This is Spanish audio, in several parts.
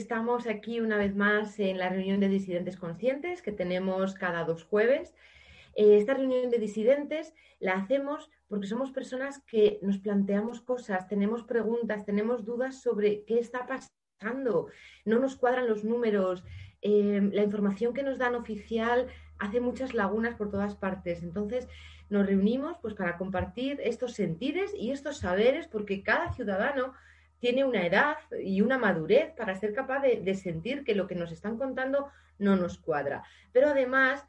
estamos aquí una vez más en la reunión de disidentes conscientes que tenemos cada dos jueves. Eh, esta reunión de disidentes la hacemos porque somos personas que nos planteamos cosas, tenemos preguntas, tenemos dudas sobre qué está pasando, no nos cuadran los números, eh, la información que nos dan oficial hace muchas lagunas por todas partes. Entonces, nos reunimos pues, para compartir estos sentires y estos saberes, porque cada ciudadano tiene una edad y una madurez para ser capaz de, sentir que lo que nos están contando no nos cuadra. Pero además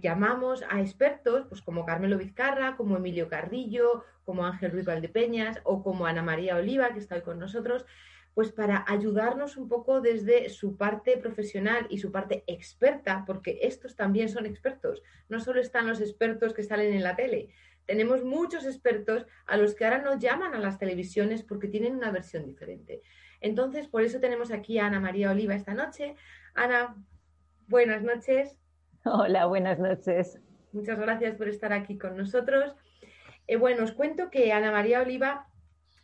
llamamos a expertos, pues como Carmelo Vizcarra, como Emilio Carrillo, como Ángel Ruiz Valdepeñas o como Ana María Oliva, que está hoy con nosotros, pues para ayudarnos un poco desde su parte profesional y su parte experta, porque estos también son expertos. No solo están los expertos que salen en la tele, tenemos muchos expertos a los que ahora nos llaman a las televisiones porque tienen una versión diferente. Entonces, por eso tenemos aquí a Ana María Oliva esta noche. Ana, buenas noches. Hola, buenas noches. Muchas gracias por estar aquí con nosotros. Eh, bueno, os cuento que Ana María Oliva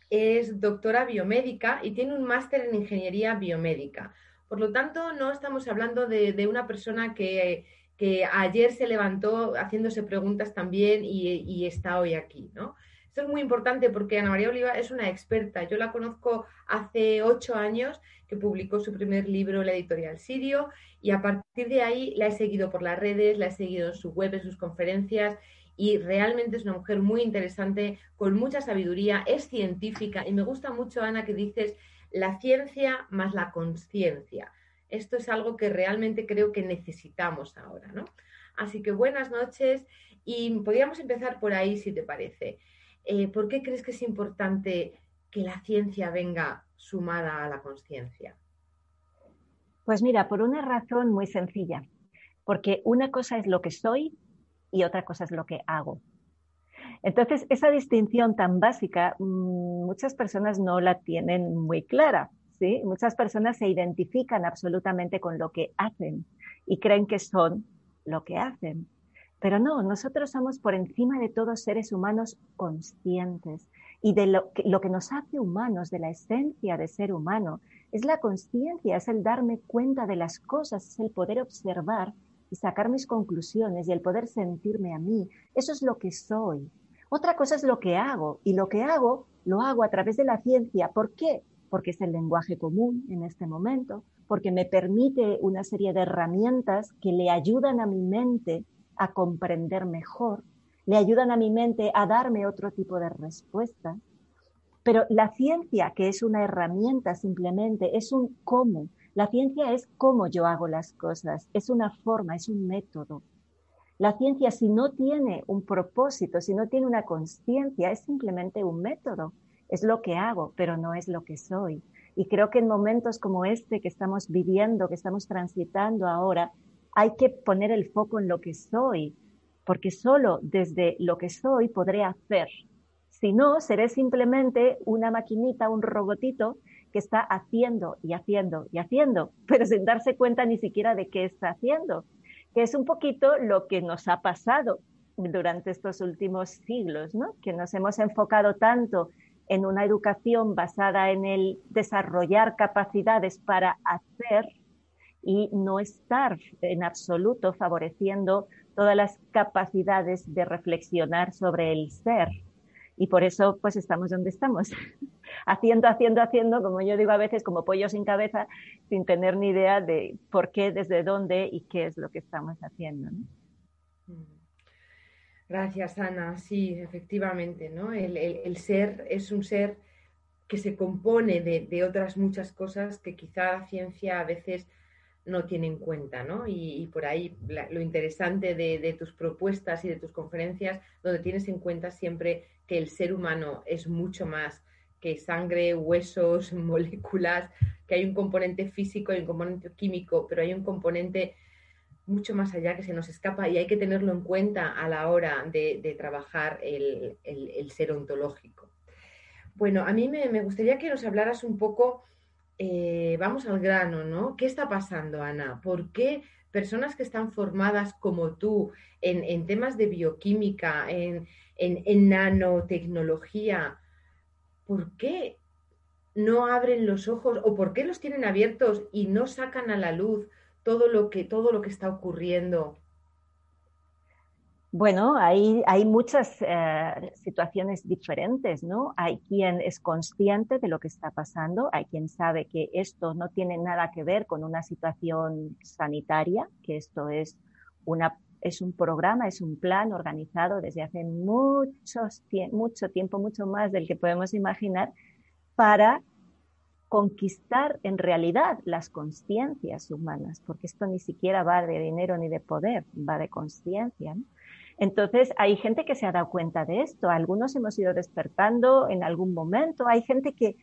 es doctora biomédica y tiene un máster en ingeniería biomédica. Por lo tanto, no estamos hablando de una persona que que ayer se levantó haciéndose preguntas también y, está hoy aquí, ¿no? Esto es muy importante porque Ana María Oliva es una experta. Yo la conozco hace ocho años que publicó su primer libro la editorial Sirio y a partir de ahí la he seguido por las redes, la he seguido en su web, en sus conferencias y realmente es una mujer muy interesante, con mucha sabiduría, es científica y me gusta mucho, Ana, que dices la ciencia más la conciencia. Esto es algo que realmente creo que necesitamos ahora, ¿no? Así que buenas noches y podríamos empezar por ahí, si te parece. Eh, ¿Por qué crees que es importante que la ciencia venga sumada a la conciencia? Pues mira, por una razón muy sencilla, porque una cosa es lo que soy y otra cosa es lo que hago. Entonces, esa distinción tan básica, mm, muchas personas no la tienen muy clara. Muchas personas se identifican absolutamente con lo que hacen y creen que son lo que hacen. Pero no, nosotros somos por encima de todos seres humanos conscientes. Y de lo que, lo que nos hace humanos, de la esencia de ser humano, es la conciencia, es el darme cuenta de las cosas, es el poder observar y sacar mis conclusiones y el poder sentirme a mí. Eso es lo que soy. Otra cosa es lo que hago. Y lo que hago, lo hago a través de la ciencia. ¿Por qué? Porque es el lenguaje común en este momento, porque me permite una serie de herramientas que le ayudan a mi mente a comprender mejor, le ayudan a mi mente a darme otro tipo de respuesta. Pero la ciencia, que es una herramienta simplemente, es un cómo. La ciencia es cómo yo hago las cosas, es una forma, es un método. La ciencia, si no tiene un propósito, si no tiene una conciencia, es simplemente un método es lo que hago, pero no es lo que soy. Y creo que en momentos como este que estamos viviendo, que estamos transitando ahora, hay que poner el foco en lo que soy, porque solo desde lo que soy podré hacer. Si no, seré simplemente una maquinita, un robotito que está haciendo y haciendo y haciendo, pero sin darse cuenta ni siquiera de qué está haciendo, que es un poquito lo que nos ha pasado durante estos últimos siglos, ¿no? Que nos hemos enfocado tanto en una educación basada en el desarrollar capacidades para hacer y no estar en absoluto favoreciendo todas las capacidades de reflexionar sobre el ser. Y por eso pues estamos donde estamos, haciendo, haciendo, haciendo, como yo digo a veces, como pollo sin cabeza, sin tener ni idea de por qué, desde dónde y qué es lo que estamos haciendo. Gracias, Ana. Sí, efectivamente, ¿no? El, ser es un ser que se compone de, otras muchas cosas que quizá la ciencia a veces no tiene en cuenta, ¿no? Y, por ahí lo interesante de, tus propuestas y de tus conferencias, donde tienes en cuenta siempre que el ser humano es mucho más que sangre, huesos, moléculas, que hay un componente físico y un componente químico, pero hay un componente mucho más allá que se nos escapa y hay que tenerlo en cuenta a la hora de, trabajar el, ser ontológico. Bueno, a mí me, gustaría que nos hablaras un poco, eh, vamos al grano, ¿no? ¿Qué está pasando, Ana? ¿Por qué personas que están formadas como tú en, temas de bioquímica, en, en nanotecnología, ¿por qué no abren los ojos o por qué los tienen abiertos y no sacan a la luz todo lo que, todo lo que está ocurriendo? Bueno, hay, hay muchas eh, situaciones diferentes, ¿no? Hay quien es consciente de lo que está pasando, hay quien sabe que esto no tiene nada que ver con una situación sanitaria, que esto es, una, es un programa, es un plan organizado desde hace muchos, mucho tiempo, mucho más del que podemos imaginar, para conquistar en realidad las conciencias humanas, porque esto ni siquiera va de dinero ni de poder, va de conciencia. Entonces, hay gente que se ha dado cuenta de esto, algunos hemos ido despertando en algún momento, hay gente que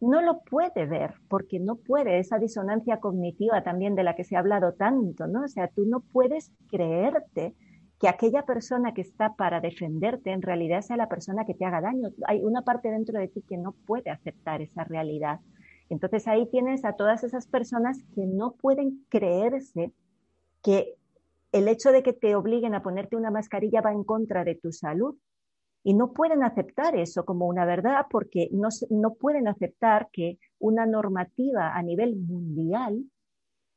no lo puede ver porque no puede, esa disonancia cognitiva también de la que se ha hablado tanto, ¿no? O sea, tú no puedes creerte que aquella persona que está para defenderte en realidad sea la persona que te haga daño. Hay una parte dentro de ti que no puede aceptar esa realidad. Entonces ahí tienes a todas esas personas que no pueden creerse que el hecho de que te obliguen a ponerte una mascarilla va en contra de tu salud. Y no pueden aceptar eso como una verdad porque no, no pueden aceptar que una normativa a nivel mundial,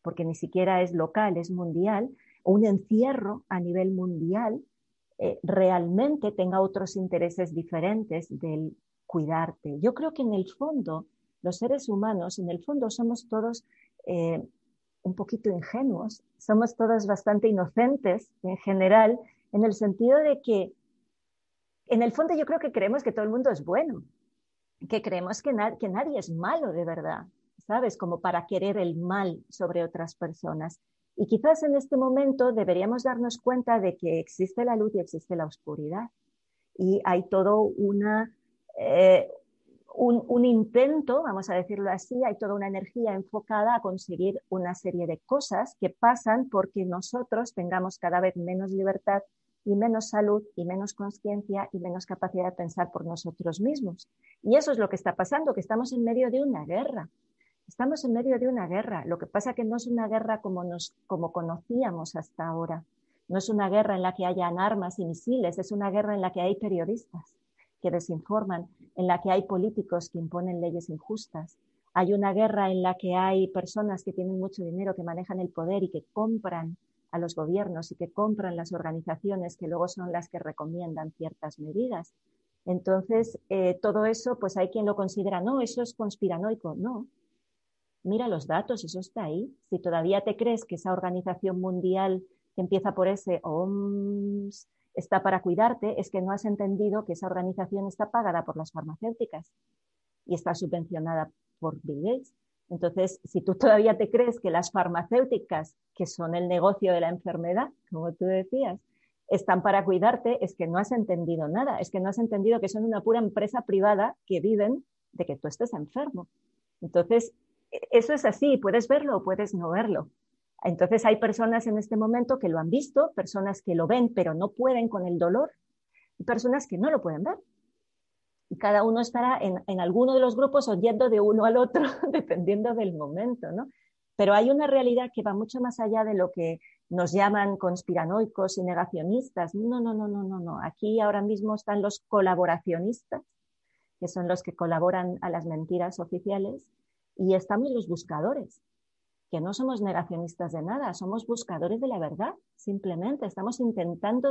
porque ni siquiera es local, es mundial, o un encierro a nivel mundial, eh, realmente tenga otros intereses diferentes del cuidarte. Yo creo que en el fondo los seres humanos, en el fondo, somos todos eh, un poquito ingenuos, somos todos bastante inocentes en general, en el sentido de que, en el fondo, yo creo que creemos que todo el mundo es bueno, que creemos que, nadie es malo de verdad, ¿sabes? Como para querer el mal sobre otras personas. Y quizás en este momento deberíamos darnos cuenta de que existe la luz y existe la oscuridad. Y hay todo una, eh, un, intento, vamos a decirlo así, hay toda una energía enfocada a conseguir una serie de cosas que pasan porque nosotros tengamos cada vez menos libertad y menos salud y menos conciencia y menos capacidad de pensar por nosotros mismos. Y eso es lo que está pasando, que estamos en medio de una guerra. Estamos en medio de una guerra. Lo que pasa que no es una guerra como, nos, como conocíamos hasta ahora. No es una guerra en la que hayan armas y misiles, es una guerra en la que hay periodistas que desinforman, en la que hay políticos que imponen leyes injustas. Hay una guerra en la que hay personas que tienen mucho dinero, que manejan el poder y que compran a los gobiernos y que compran las organizaciones que luego son las que recomiendan ciertas medidas. Entonces, eh, todo eso, pues hay quien lo considera, no, eso es conspiranoico. No. Mira los datos, eso está ahí. Si todavía te crees que esa organización mundial que empieza por ese OMS, está para cuidarte es que no has entendido que esa organización está pagada por las farmacéuticas y está subvencionada por Bill Gates. Entonces, si tú todavía te crees que las farmacéuticas, que son el negocio de la enfermedad, como tú decías, están para cuidarte, es que no has entendido nada, es que no has entendido que son una pura empresa privada que viven de que tú estés enfermo. Entonces, e-, eso es así, puedes verlo o puedes no verlo. Entonces hay personas en este momento que lo han visto, personas que lo ven pero no pueden con el dolor y personas que no lo pueden ver. Y cada uno estará en, alguno de los grupos oyendo de uno al otro, dependiendo del momento, ¿no? Pero hay una realidad que va mucho más allá de lo que nos llaman conspiranoicos y negacionistas. No, no, no, no, no, no. Aquí ahora mismo están los colaboracionistas, que son los que colaboran a las mentiras oficiales, y estamos los buscadores, que no somos negacionistas de nada, somos buscadores de la verdad, simplemente estamos intentando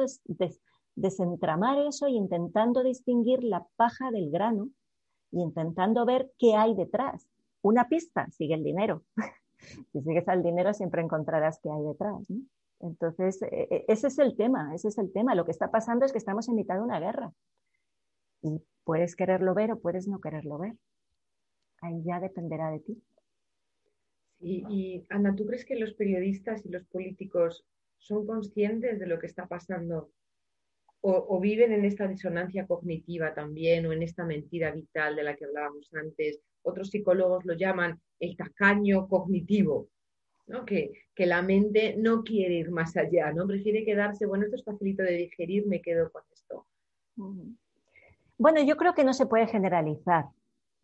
desentramar eso y intentando distinguir la paja del grano y intentando ver qué hay detrás. Una pista, sigue el dinero. si sigues al dinero siempre encontrarás qué hay detrás. Entonces, e, e, ese es el tema, ese es el tema. Lo que está pasando es que estamos en mitad de una guerra. Y puedes quererlo ver o puedes no quererlo ver. Ahí ya dependerá de ti. Y, Ana, ¿tú crees que los periodistas y los políticos son conscientes de lo que está pasando o, viven en esta disonancia cognitiva también o en esta mentira vital de la que hablábamos antes? Otros psicólogos lo llaman el tacaño cognitivo, ¿no? que, que la mente no quiere ir más allá, ¿no? prefiere quedarse, bueno, esto es facilito de digerir, me quedo con esto. Bueno, yo creo que no se puede generalizar.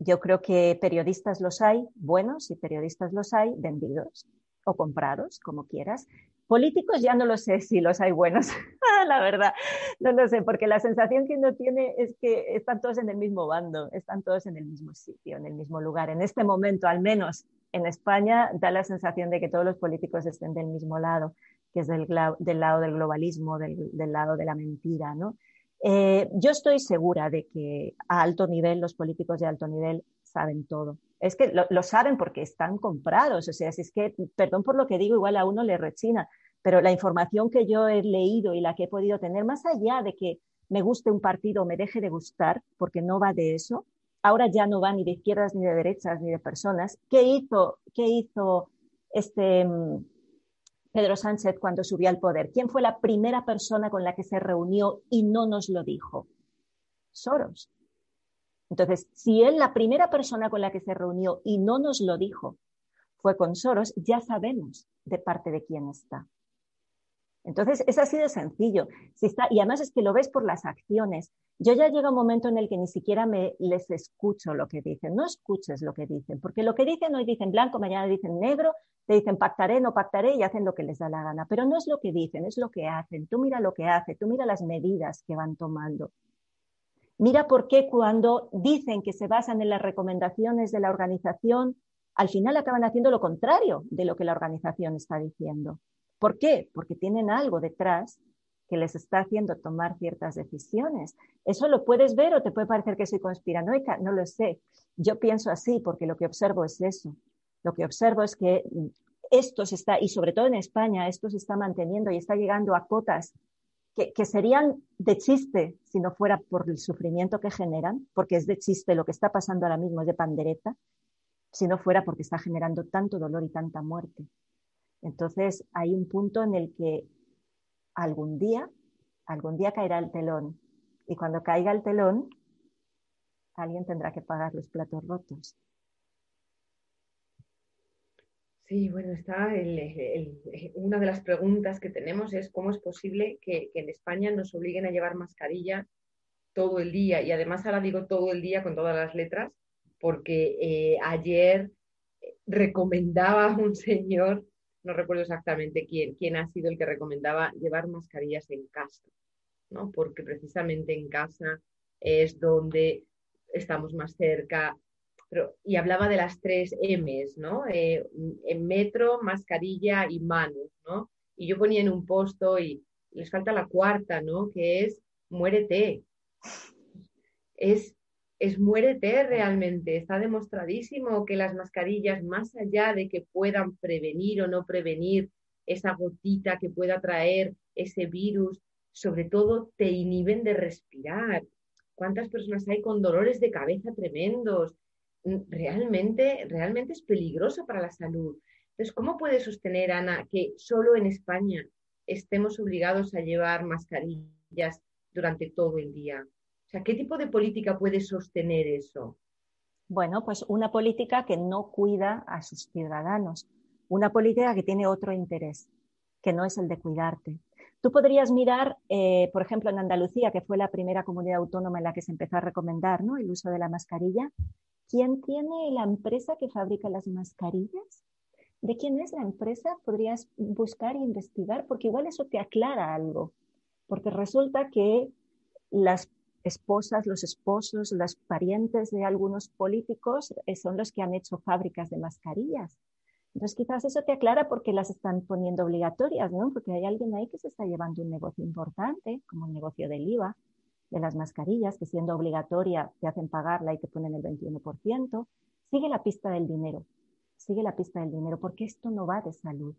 Yo creo que periodistas los hay buenos y periodistas los hay vendidos o comprados, como quieras, políticos ya no lo sé si los hay buenos, la verdad, no lo sé, porque la sensación que uno tiene es que están todos en el mismo bando, están todos en el mismo sitio, en el mismo lugar. En este momento, al menos en España, da la sensación de que todos los políticos estén del mismo lado, que es del, lado del globalismo, del, lado de la mentira, ¿no? Eh, yo estoy segura de que a alto nivel, los políticos de alto nivel saben todo. Es que lo, saben porque están comprados. O sea, si es que, perdón por lo que digo, igual a uno le rechina, pero la información que yo he leído y la que he podido tener, más allá de que me guste un partido o me deje de gustar, porque no va de eso, ahora ya no va ni de izquierdas, ni de derechas, ni de personas. ¿Qué hizo, qué hizo este mm, Pedro Sánchez cuando subió al poder? ¿Quién fue la primera persona con la que se reunió y no nos lo dijo? Soros. Entonces, si él, la primera persona con la que se reunió y no nos lo dijo, fue con Soros, ya sabemos de parte de quién está. Entonces, es así de sencillo. Si está, y además es que lo ves por las acciones. Yo ya llega un momento en el que ni siquiera me les escucho lo que dicen. No escuches lo que dicen, porque lo que dicen hoy dicen blanco, mañana dicen negro, te dicen pactaré, no pactaré y hacen lo que les da la gana. Pero no es lo que dicen, es lo que hacen. Tú mira lo que hace, tú mira las medidas que van tomando. Mira por qué cuando dicen que se basan en las recomendaciones de la organización, al final acaban haciendo lo contrario de lo que la organización está diciendo. ¿Por qué? Porque tienen algo detrás que les está haciendo tomar ciertas decisiones. Eso lo puedes ver o te puede parecer que soy conspiranoica, no lo sé. Yo pienso así porque lo que observo es eso. Lo que observo es que esto se está, y sobre todo en España, esto se está manteniendo y está llegando a cotas que, que, serían de chiste si no fuera por el sufrimiento que generan, porque es de chiste lo que está pasando ahora mismo, es de pandereta, si no fuera porque está generando tanto dolor y tanta muerte. Entonces hay un punto en el que algún día, algún día caerá el telón. Y cuando caiga el telón, alguien tendrá que pagar los platos rotos. Sí, bueno, está una de las preguntas que tenemos es cómo es posible que, en España nos obliguen a llevar mascarilla todo el día. Y además ahora digo todo el día con todas las letras, porque eh, ayer recomendaba un señor no recuerdo exactamente quién, quién ha sido el que recomendaba llevar mascarillas en casa, ¿no? Porque precisamente en casa es donde estamos más cerca. Y hablaba de las tres M's, ¿no? Eh, en metro, mascarilla y manos, ¿no? Y yo ponía en un posto y les falta la cuarta, ¿no? Que es muérete. Es es muérete realmente. Está demostradísimo que las mascarillas, más allá de que puedan prevenir o no prevenir esa gotita que pueda traer ese virus, sobre todo te inhiben de respirar. ¿Cuántas personas hay con dolores de cabeza tremendos? Mm, realmente, realmente es peligroso para la salud. Entonces, ¿cómo puede sostener, Ana, que solo en España estemos obligados a llevar mascarillas durante todo el día? ¿Qué tipo de política puede sostener eso? Bueno, pues una política que no cuida a sus ciudadanos, una política que tiene otro interés, que no es el de cuidarte. Tú podrías mirar, eh, por ejemplo, en Andalucía, que fue la primera comunidad autónoma en la que se empezó a recomendar ¿no? el uso de la mascarilla. ¿Quién tiene la empresa que fabrica las mascarillas? ¿De quién es la empresa? Podrías buscar e investigar, porque igual eso te aclara algo. Porque resulta que las esposas, los esposos, los parientes de algunos políticos eh, son los que han hecho fábricas de mascarillas. Entonces quizás eso te aclara por qué las están poniendo obligatorias, ¿no? Porque hay alguien ahí que se está llevando un negocio importante, como el negocio del IVA, de las mascarillas, que siendo obligatoria te hacen pagarla y te ponen el 21%. Sigue la pista del dinero, sigue la pista del dinero, porque esto no va de salud.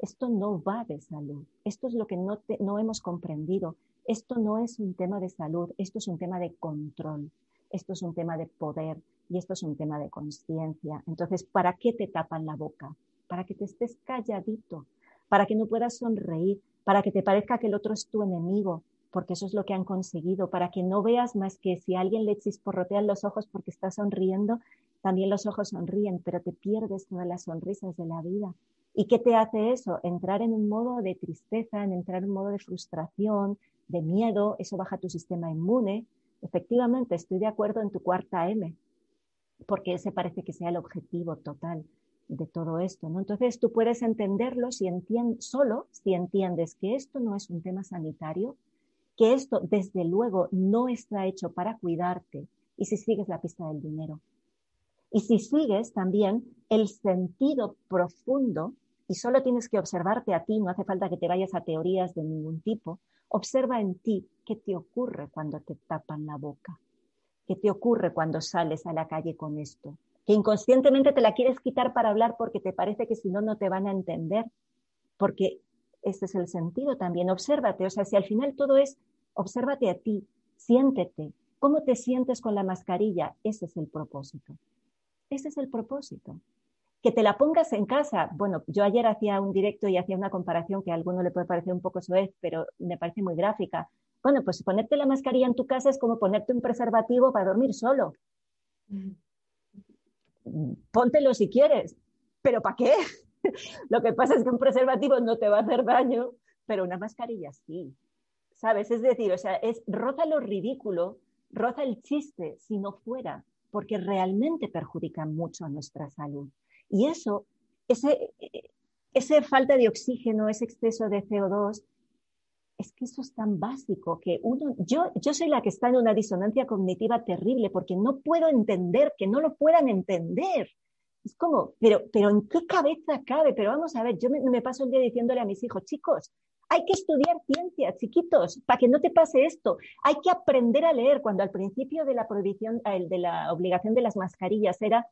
Esto no va de salud. Esto es lo que no, no hemos comprendido esto no es un tema de salud, esto es un tema de control, esto es un tema de poder y esto es un tema de conciencia. Entonces, ¿para qué te tapan la boca? Para que te estés calladito, para que no puedas sonreír, para que te parezca que el otro es tu enemigo, porque eso es lo que han conseguido, para que no veas más que si alguien le chisporrotean los ojos porque está sonriendo, también los ojos sonríen, pero te pierdes todas las sonrisas de la vida. ¿Y qué te hace eso? Entrar en un modo de tristeza, en entrar en un modo de frustración, de miedo, eso baja tu sistema inmune. Efectivamente, estoy de acuerdo en tu cuarta M, porque ese parece que sea el objetivo total. de todo esto. ¿no? Entonces tú puedes entenderlo si solo si entiendes que esto no es un tema sanitario, que esto desde luego no está hecho para cuidarte y si sigues la pista del dinero. Y si sigues también el sentido profundo, y solo tienes que observarte a ti, no hace falta que te vayas a teorías de ningún tipo, observa en ti qué te ocurre cuando te tapan la boca, qué te ocurre cuando sales a la calle con esto, que inconscientemente te la quieres quitar para hablar porque te parece que si no, no te van a entender, porque ese es el sentido también, obsérvate, o sea, si al final todo es, obsérvate a ti, siéntete, cómo te sientes con la mascarilla, ese es el propósito. Ese es el propósito. Que te la pongas en casa. Bueno, yo ayer hacía un directo y hacía una comparación que a alguno le puede parecer un poco soez, pero me parece muy gráfica. Bueno, pues ponerte la mascarilla en tu casa es como ponerte un preservativo para dormir solo. Póntelo si quieres, pero ¿para qué? Lo que pasa es que un preservativo no te va a hacer daño, pero una mascarilla sí. ¿Sabes? Es decir, o sea, es roza lo ridículo, roza el chiste si no fuera porque realmente perjudican mucho a nuestra salud. Y eso, ese, ese falta de oxígeno, ese exceso de CO2, es que eso es tan básico que uno, yo, yo soy la que está en una disonancia cognitiva terrible porque no puedo entender que no lo puedan entender. Es como, pero, pero ¿en qué cabeza cabe? Pero vamos a ver, yo me, me paso el día diciéndole a mis hijos, chicos, hay que estudiar ciencia, chiquitos, para que no te pase esto. Hay que aprender a leer. Cuando al principio de la prohibición, de la obligación de las mascarillas era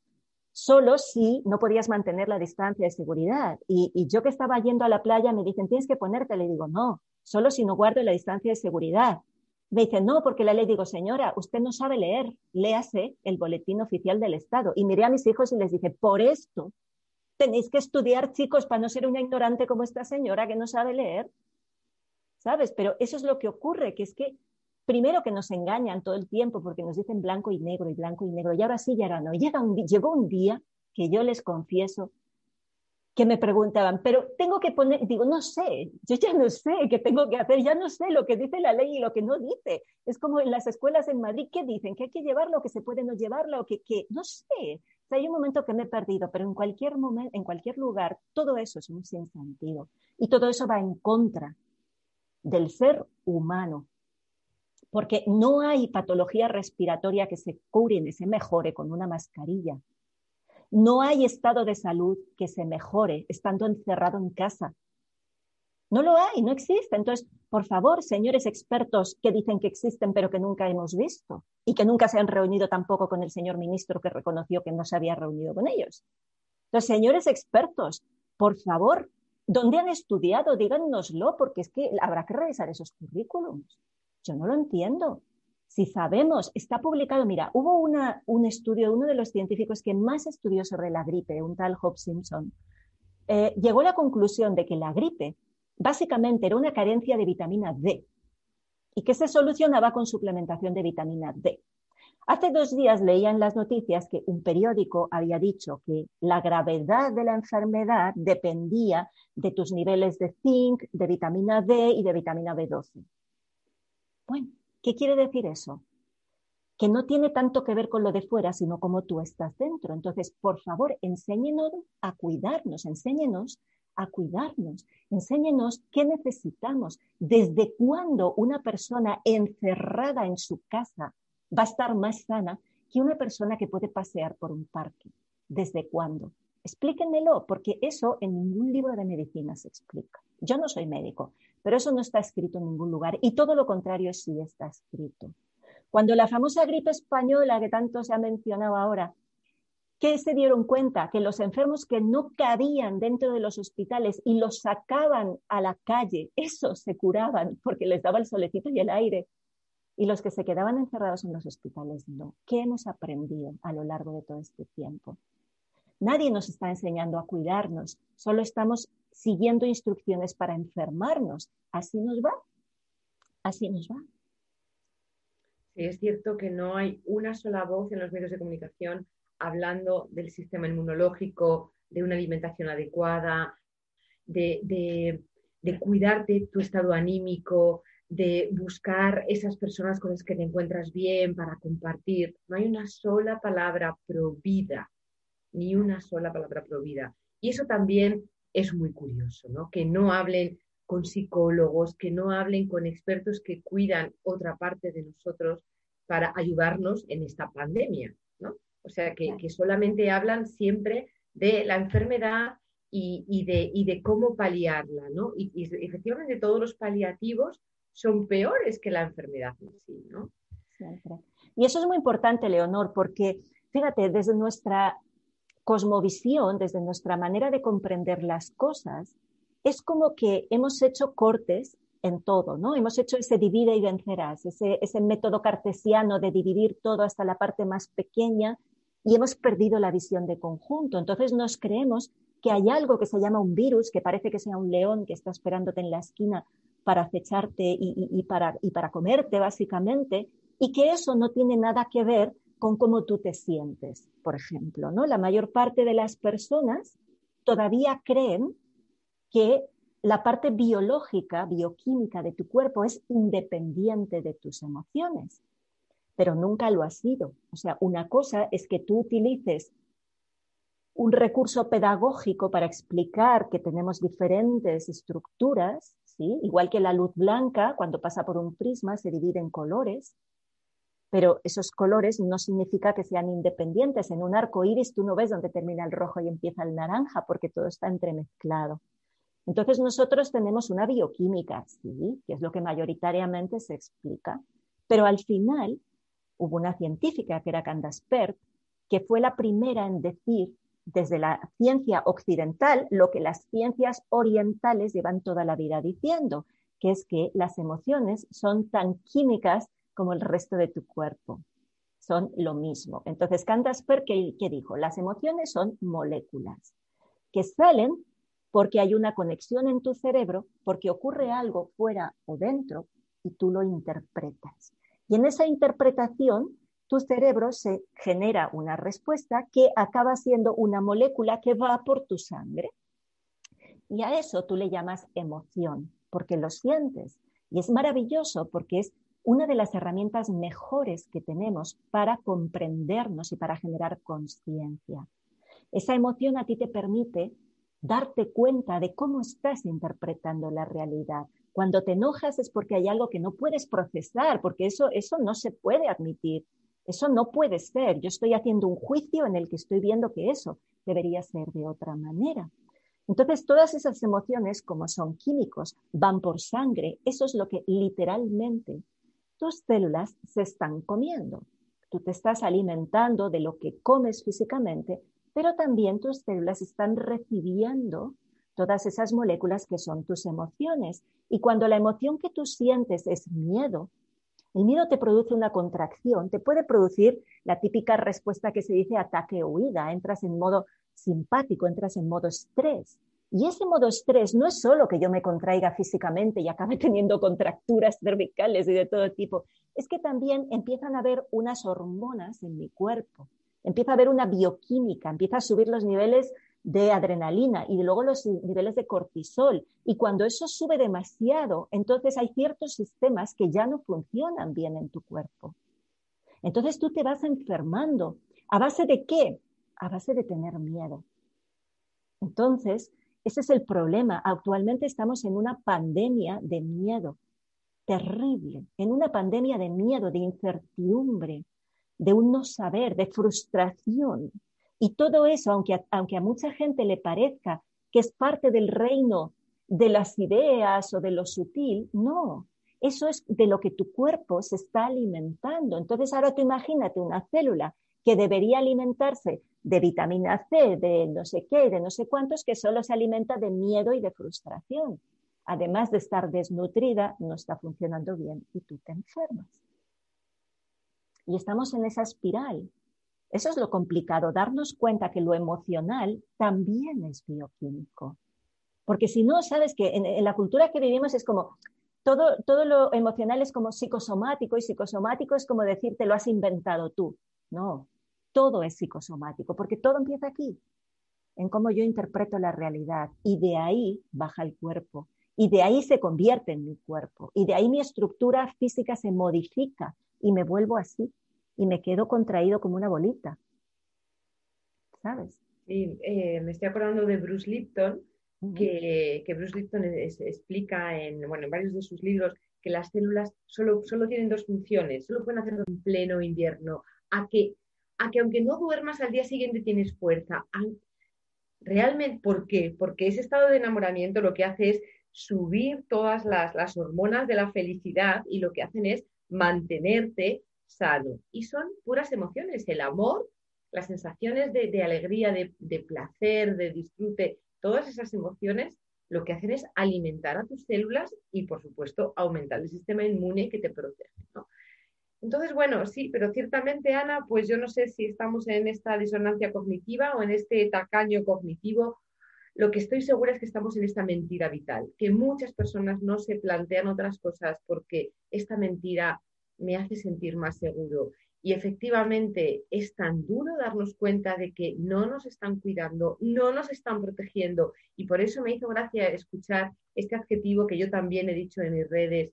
solo si no podías mantener la distancia de seguridad. Y, yo que estaba yendo a la playa me dicen, tienes que ponerte. Le digo, no, solo si no guardo la distancia de seguridad. Me dicen, no, porque la ley digo, señora, usted no sabe leer, léase el boletín oficial del Estado. Y miré a mis hijos y les dije, por esto tenéis que estudiar, chicos, para no ser una ignorante como esta señora que no sabe leer. ¿sabes? Pero eso es lo que ocurre, que es que primero que nos engañan todo el tiempo porque nos dicen blanco y negro y blanco y negro, y ahora sí, y ahora no. Llega llegó un día que yo les confieso que me preguntaban, pero tengo que poner, digo, no sé, yo ya no sé qué tengo que hacer, ya no sé lo que dice la ley y lo que no dice. Es como en las escuelas en Madrid, ¿qué dicen? Que hay que llevarlo, que se puede no llevarlo, que, que no sé. O hay un momento que me he perdido, pero en cualquier momento, en cualquier lugar, todo eso es un sinsentido. Y todo eso va en contra del ser humano, porque no hay patología respiratoria que se cure ni se mejore con una mascarilla. No hay estado de salud que se mejore estando encerrado en casa. No lo hay, no existe. Entonces, por favor, señores expertos que dicen que existen pero que nunca hemos visto y que nunca se han reunido tampoco con el señor ministro que reconoció que no se había reunido con ellos. Entonces, señores expertos, por favor, ¿Dónde han estudiado? Díganoslo, porque es que habrá que revisar esos currículums. Yo no lo entiendo. Si sabemos, está publicado, mira, hubo un estudio, uno de los científicos que más estudió sobre la gripe, un tal Hope Simpson, eh, llegó a la conclusión de que la gripe básicamente era una carencia de vitamina D y que se solucionaba con suplementación de vitamina D. Hace dos días leía en las noticias que un periódico había dicho que la gravedad de la enfermedad dependía de tus niveles de zinc, de vitamina D y de vitamina B12. Bueno, ¿qué quiere decir eso? Que no tiene tanto que ver con lo de fuera, sino cómo tú estás dentro. Entonces, por favor, enséñenos a cuidarnos, enséñenos a cuidarnos, enséñenos qué necesitamos, desde cuándo una persona encerrada en su casa va a estar más sana que una persona que puede pasear por un parque. ¿Desde cuándo? Explíquenmelo, porque eso en ningún libro de medicina se explica. Yo no soy médico, pero eso no está escrito en ningún lugar y todo lo contrario sí está escrito. Cuando la famosa gripe española que tanto se ha mencionado ahora, ¿qué se dieron cuenta? Que los enfermos que no cabían dentro de los hospitales y los sacaban a la calle, esos se curaban porque les daba el solecito y el aire y los que se quedaban encerrados en los hospitales no. ¿Qué hemos aprendido a lo largo de todo este tiempo? Nadie nos está enseñando a cuidarnos, solo estamos siguiendo instrucciones para enfermarnos. Así nos va, así nos va. Sí, es cierto que no hay una sola voz en los medios de comunicación hablando del sistema inmunológico, de una alimentación adecuada, de, de, de cuidarte tu estado anímico, de buscar esas personas con las que te encuentras bien para compartir. No hay una sola palabra pro vida. ni una sola palabra prohibida. Y eso también es muy curioso, ¿no? Que no hablen con psicólogos, que no hablen con expertos que cuidan otra parte de nosotros para ayudarnos en esta pandemia, ¿no? O sea, que, solamente hablan siempre de la enfermedad y, de, de, cómo paliarla, ¿no? Y, y, efectivamente todos los paliativos son peores que la enfermedad en sí, ¿no? Y eso es muy importante, Leonor, porque fíjate, desde nuestra cosmovisión, desde nuestra manera de comprender las cosas, es como que hemos hecho cortes en todo, ¿no? Hemos hecho ese divide y vencerás, ese, método cartesiano de dividir todo hasta la parte más pequeña y hemos perdido la visión de conjunto. Entonces nos creemos que hay algo que se llama un virus, que parece que sea un león que está esperándote en la esquina para acecharte y, y, para, y para comerte, básicamente, y que eso no tiene nada que ver con cómo tú te sientes, por ejemplo. ¿no? La mayor parte de las personas todavía creen que la parte biológica, bioquímica de tu cuerpo es independiente de tus emociones, pero nunca lo ha sido. O sea, una cosa es que tú utilices un recurso pedagógico para explicar que tenemos diferentes estructuras, ¿sí? igual que la luz blanca, cuando pasa por un prisma, se divide en colores, pero esos colores no significa que sean independientes. En un arco iris tú no ves dónde termina el rojo y empieza el naranja, porque todo está entremezclado. Entonces nosotros tenemos una bioquímica, sí, que es lo que mayoritariamente se explica, pero al final hubo una científica que era Candace Pert, que fue la primera en decir desde la ciencia occidental lo que las ciencias orientales llevan toda la vida diciendo, que es que las emociones son tan químicas como el resto de tu cuerpo. Son lo mismo. Entonces, Candace Pert, ¿qué, ¿qué dijo? Las emociones son moléculas que salen porque hay una conexión en tu cerebro, porque ocurre algo fuera o dentro y tú lo interpretas. Y en esa interpretación, tu cerebro se genera una respuesta que acaba siendo una molécula que va por tu sangre. Y a eso tú le llamas emoción, porque lo sientes. Y es maravilloso porque es una de las herramientas mejores que tenemos para comprendernos y para generar conciencia. Esa emoción a ti te permite darte cuenta de cómo estás interpretando la realidad. Cuando te enojas es porque hay algo que no puedes procesar, porque eso, eso no se puede admitir. Eso no puede ser. Yo estoy haciendo un juicio en el que estoy viendo que eso debería ser de otra manera. Entonces, todas esas emociones, como son químicos, van por sangre. Eso es lo que literalmente tus células se están comiendo. Tú te estás alimentando de lo que comes físicamente, pero también tus células están recibiendo todas esas moléculas que son tus emociones. Y cuando la emoción que tú sientes es miedo, el miedo te produce una contracción, te puede producir la típica respuesta que se dice ataque o huida, entras en modo simpático, entras en modo estrés. Y ese modo estrés no es solo que yo me contraiga físicamente y acabe teniendo contracturas cervicales y de todo tipo, es que también empiezan a haber unas hormonas en mi cuerpo empieza a haber una bioquímica, empieza a subir los niveles de adrenalina y luego los niveles de cortisol. Y cuando eso sube demasiado, entonces hay ciertos sistemas que ya no funcionan bien en tu cuerpo. Entonces tú te vas enfermando. ¿A base de qué? A base de tener miedo. Entonces, ese es el problema. Actualmente estamos en una pandemia de miedo terrible, en una pandemia de miedo, de incertidumbre, de un no saber, de frustración. Y todo eso, aunque a, aunque a mucha gente le parezca que es parte del reino de las ideas o de lo sutil, no, eso es de lo que tu cuerpo se está alimentando. Entonces ahora tú imagínate una célula que debería alimentarse de vitamina C, de no sé qué, de no sé cuántos, que solo se alimenta de miedo y de frustración. Además de estar desnutrida, no está funcionando bien y tú te enfermas. Y estamos en esa espiral. Eso es lo complicado, darnos cuenta que lo emocional también es bioquímico. Porque si no, sabes que en, la cultura que vivimos es como todo, todo lo emocional es como psicosomático y psicosomático es como decirte lo has inventado tú. No, todo es psicosomático porque todo empieza aquí, en cómo yo interpreto la realidad y de ahí baja el cuerpo y de ahí se convierte en mi cuerpo y de ahí mi estructura física se modifica y me vuelvo así y me quedo contraído como una bolita. ¿sabes? Sí, eh, me estoy acordando de Bruce Lipton, que, Bruce Lipton explica en, bueno, en varios de sus libros que las células solo, solo tienen dos funciones, solo pueden hacerlo en pleno invierno, a que, a que aunque no duermas al día siguiente tienes fuerza. Realmente, ¿por qué? Porque ese estado de enamoramiento lo que hace es subir todas las, hormonas de la felicidad y lo que hacen es mantenerte sano. Y son puras emociones, el amor, las sensaciones de, alegría, de, placer, de disfrute, todas esas emociones lo que hacen es alimentar a tus células y, por supuesto, aumentar el sistema inmune que te protege. Entonces, bueno, sí, pero ciertamente, Ana, pues yo no sé si estamos en esta disonancia cognitiva o en este tacaño cognitivo. Lo que estoy segura es que estamos en esta mentira vital, que muchas personas no se plantean otras cosas porque esta mentira me hace sentir más seguro. Y efectivamente es tan duro darnos cuenta de que no nos están cuidando, no nos están protegiendo. Y por eso me hizo gracia escuchar este adjetivo que yo también he dicho en mis redes.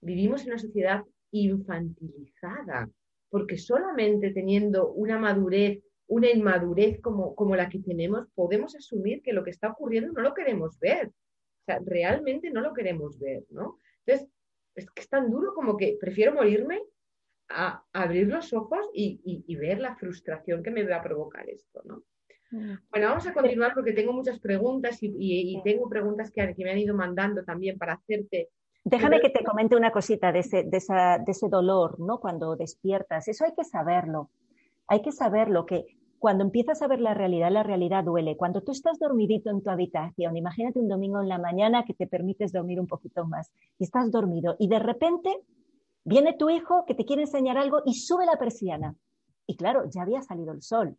Vivimos en una sociedad infantilizada, porque solamente teniendo una madurez, una inmadurez como, como la que tenemos, podemos asumir que lo que está ocurriendo no lo queremos ver. O sea, realmente no lo queremos ver, ¿no? Entonces, es que es tan duro como que prefiero morirme a abrir los ojos y, ver la frustración que me va a provocar esto, ¿no? Mm. Bueno, vamos a continuar porque tengo muchas preguntas y, tengo preguntas que, me han ido mandando también para hacerte. Déjame que te comente una cosita de ese, de, ese dolor, ¿no? Cuando despiertas. Eso hay que saberlo. Hay que saberlo, que cuando empiezas a ver la realidad, la realidad duele. Cuando tú estás dormidito en tu habitación, imagínate un domingo en la mañana que te permites dormir un poquito más y estás dormido y de repente Viene tu hijo que te quiere enseñar algo y sube la persiana. Y claro, ya había salido el sol.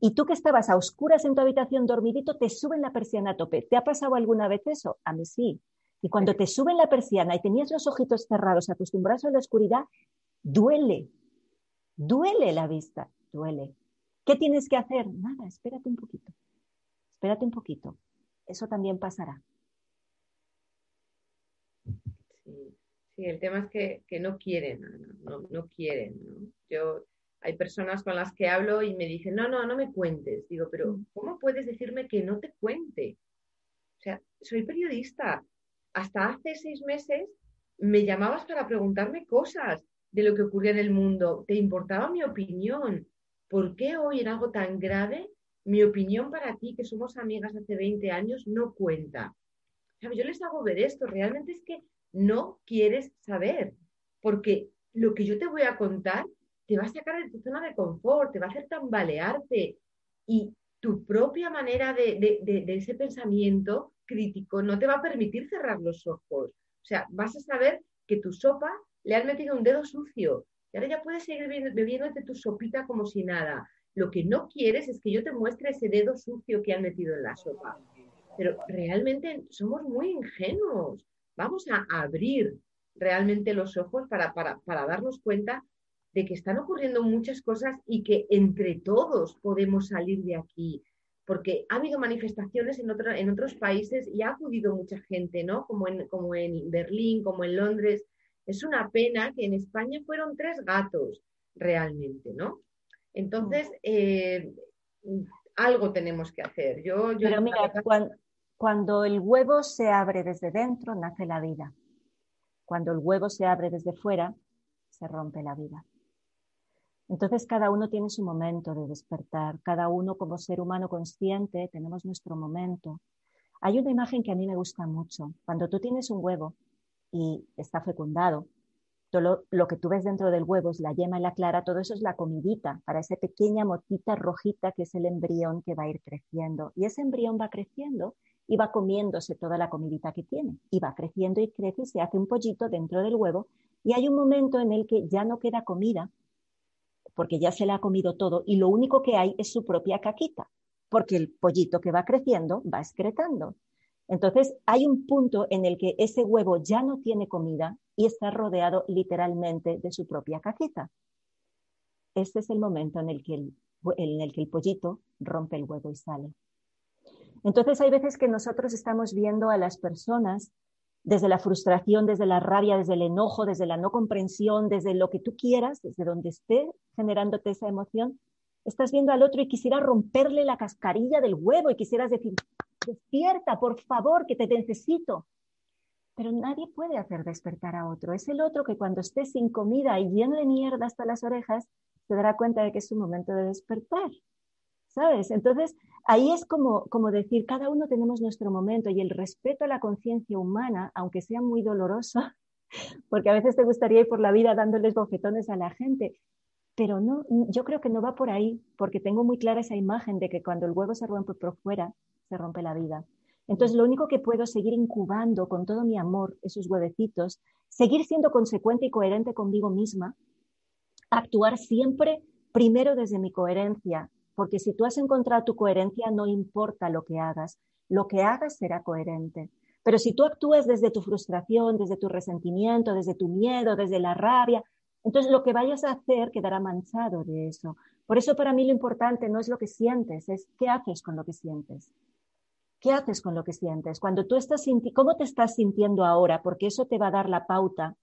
Y tú que estabas a oscuras en tu habitación dormidito, te suben la persiana a tope. ¿Te ha pasado alguna vez eso? A mí sí. Y cuando te suben la persiana y tenías los ojitos cerrados, acostumbrados a la oscuridad, duele. Duele la vista, duele. ¿Qué tienes que hacer? Nada, espérate un poquito. Espérate un poquito. Eso también pasará. Sí, el tema es que, no quieren, no, no quieren. Yo, hay personas con las que hablo y me dicen, no, no, no me cuentes. Digo, pero mm. ¿cómo puedes decirme que no te cuente? O sea, soy periodista. Hasta hace seis meses me llamabas para preguntarme cosas de lo que ocurría en el mundo. ¿Te importaba mi opinión? ¿Por qué hoy en algo tan grave mi opinión para ti, que somos amigas hace 20 años, no cuenta? Yo les hago ver esto. Realmente es que no quieres saber, porque lo que yo te voy a contar te va a sacar de tu zona de confort, te va a hacer tambalearte y tu propia manera de, ese pensamiento crítico no te va a permitir cerrar los ojos. O sea, vas a saber que tu sopa le has metido un dedo sucio y ahora ya puedes seguir bebiéndote tu sopita como si nada. Lo que no quieres es que yo te muestre ese dedo sucio que han metido en la sopa. Pero realmente somos muy ingenuos vamos a abrir realmente los ojos para, darnos cuenta de que están ocurriendo muchas cosas y que entre todos podemos salir de aquí. Porque ha habido manifestaciones en, en otros países y ha acudido mucha gente, ¿no? Como en, como en Berlín, como en Londres. Es una pena que en España fueron tres gatos realmente, ¿no? Entonces, eh, algo tenemos que hacer. Yo, yo Pero mira, cuando, cuando el huevo se abre desde dentro, nace la vida. Cuando el huevo se abre desde fuera, se rompe la vida. Entonces cada uno tiene su momento de despertar, cada uno como ser humano consciente tenemos nuestro momento. Hay una imagen que a mí me gusta mucho. Cuando tú tienes un huevo y está fecundado, todo lo, que tú ves dentro del huevo es la yema y la clara, todo eso es la comidita para esa pequeña motita rojita que es el embrión que va a ir creciendo. Y ese embrión va creciendo y va comiéndose toda la comidita que tiene. Y va creciendo y crece y se hace un pollito dentro del huevo. Y hay un momento en el que ya no queda comida, porque ya se la ha comido todo, y lo único que hay es su propia caquita, porque el pollito que va creciendo va excretando. Entonces hay un punto en el que ese huevo ya no tiene comida y está rodeado literalmente de su propia caquita. Este es el momento en el que el, en el, que el pollito rompe el huevo y sale. Entonces hay veces que nosotros estamos viendo a las personas desde la frustración, desde la rabia, desde el enojo, desde la no comprensión, desde lo que tú quieras, desde donde esté generándote esa emoción, estás viendo al otro y quisieras romperle la cascarilla del huevo y quisieras decir, despierta, por favor, que te necesito. Pero nadie puede hacer despertar a otro. Es el otro que cuando esté sin comida y lleno de mierda hasta las orejas, se dará cuenta de que es su momento de despertar. ¿Sabes? Entonces, ahí es como, como decir, cada uno tenemos nuestro momento y el respeto a la conciencia humana, aunque sea muy doloroso, porque a veces te gustaría ir por la vida dándoles bofetones a la gente, pero no, yo creo que no va por ahí, porque tengo muy clara esa imagen de que cuando el huevo se rompe por fuera, se rompe la vida. Entonces, lo único que puedo seguir incubando con todo mi amor esos huevecitos, seguir siendo consecuente y coherente conmigo misma, actuar siempre primero desde mi coherencia, porque si tú has encontrado tu coherencia, no importa lo que hagas, lo que hagas será coherente. Pero si tú actúas desde tu frustración, desde tu resentimiento, desde tu miedo, desde la rabia, entonces lo que vayas a hacer quedará manchado de eso. Por eso para mí lo importante no es lo que sientes, es qué haces con lo que sientes. ¿Qué haces con lo que sientes? Cuando tú estás ¿cómo te estás sintiendo ahora? Porque eso te va a dar la pauta.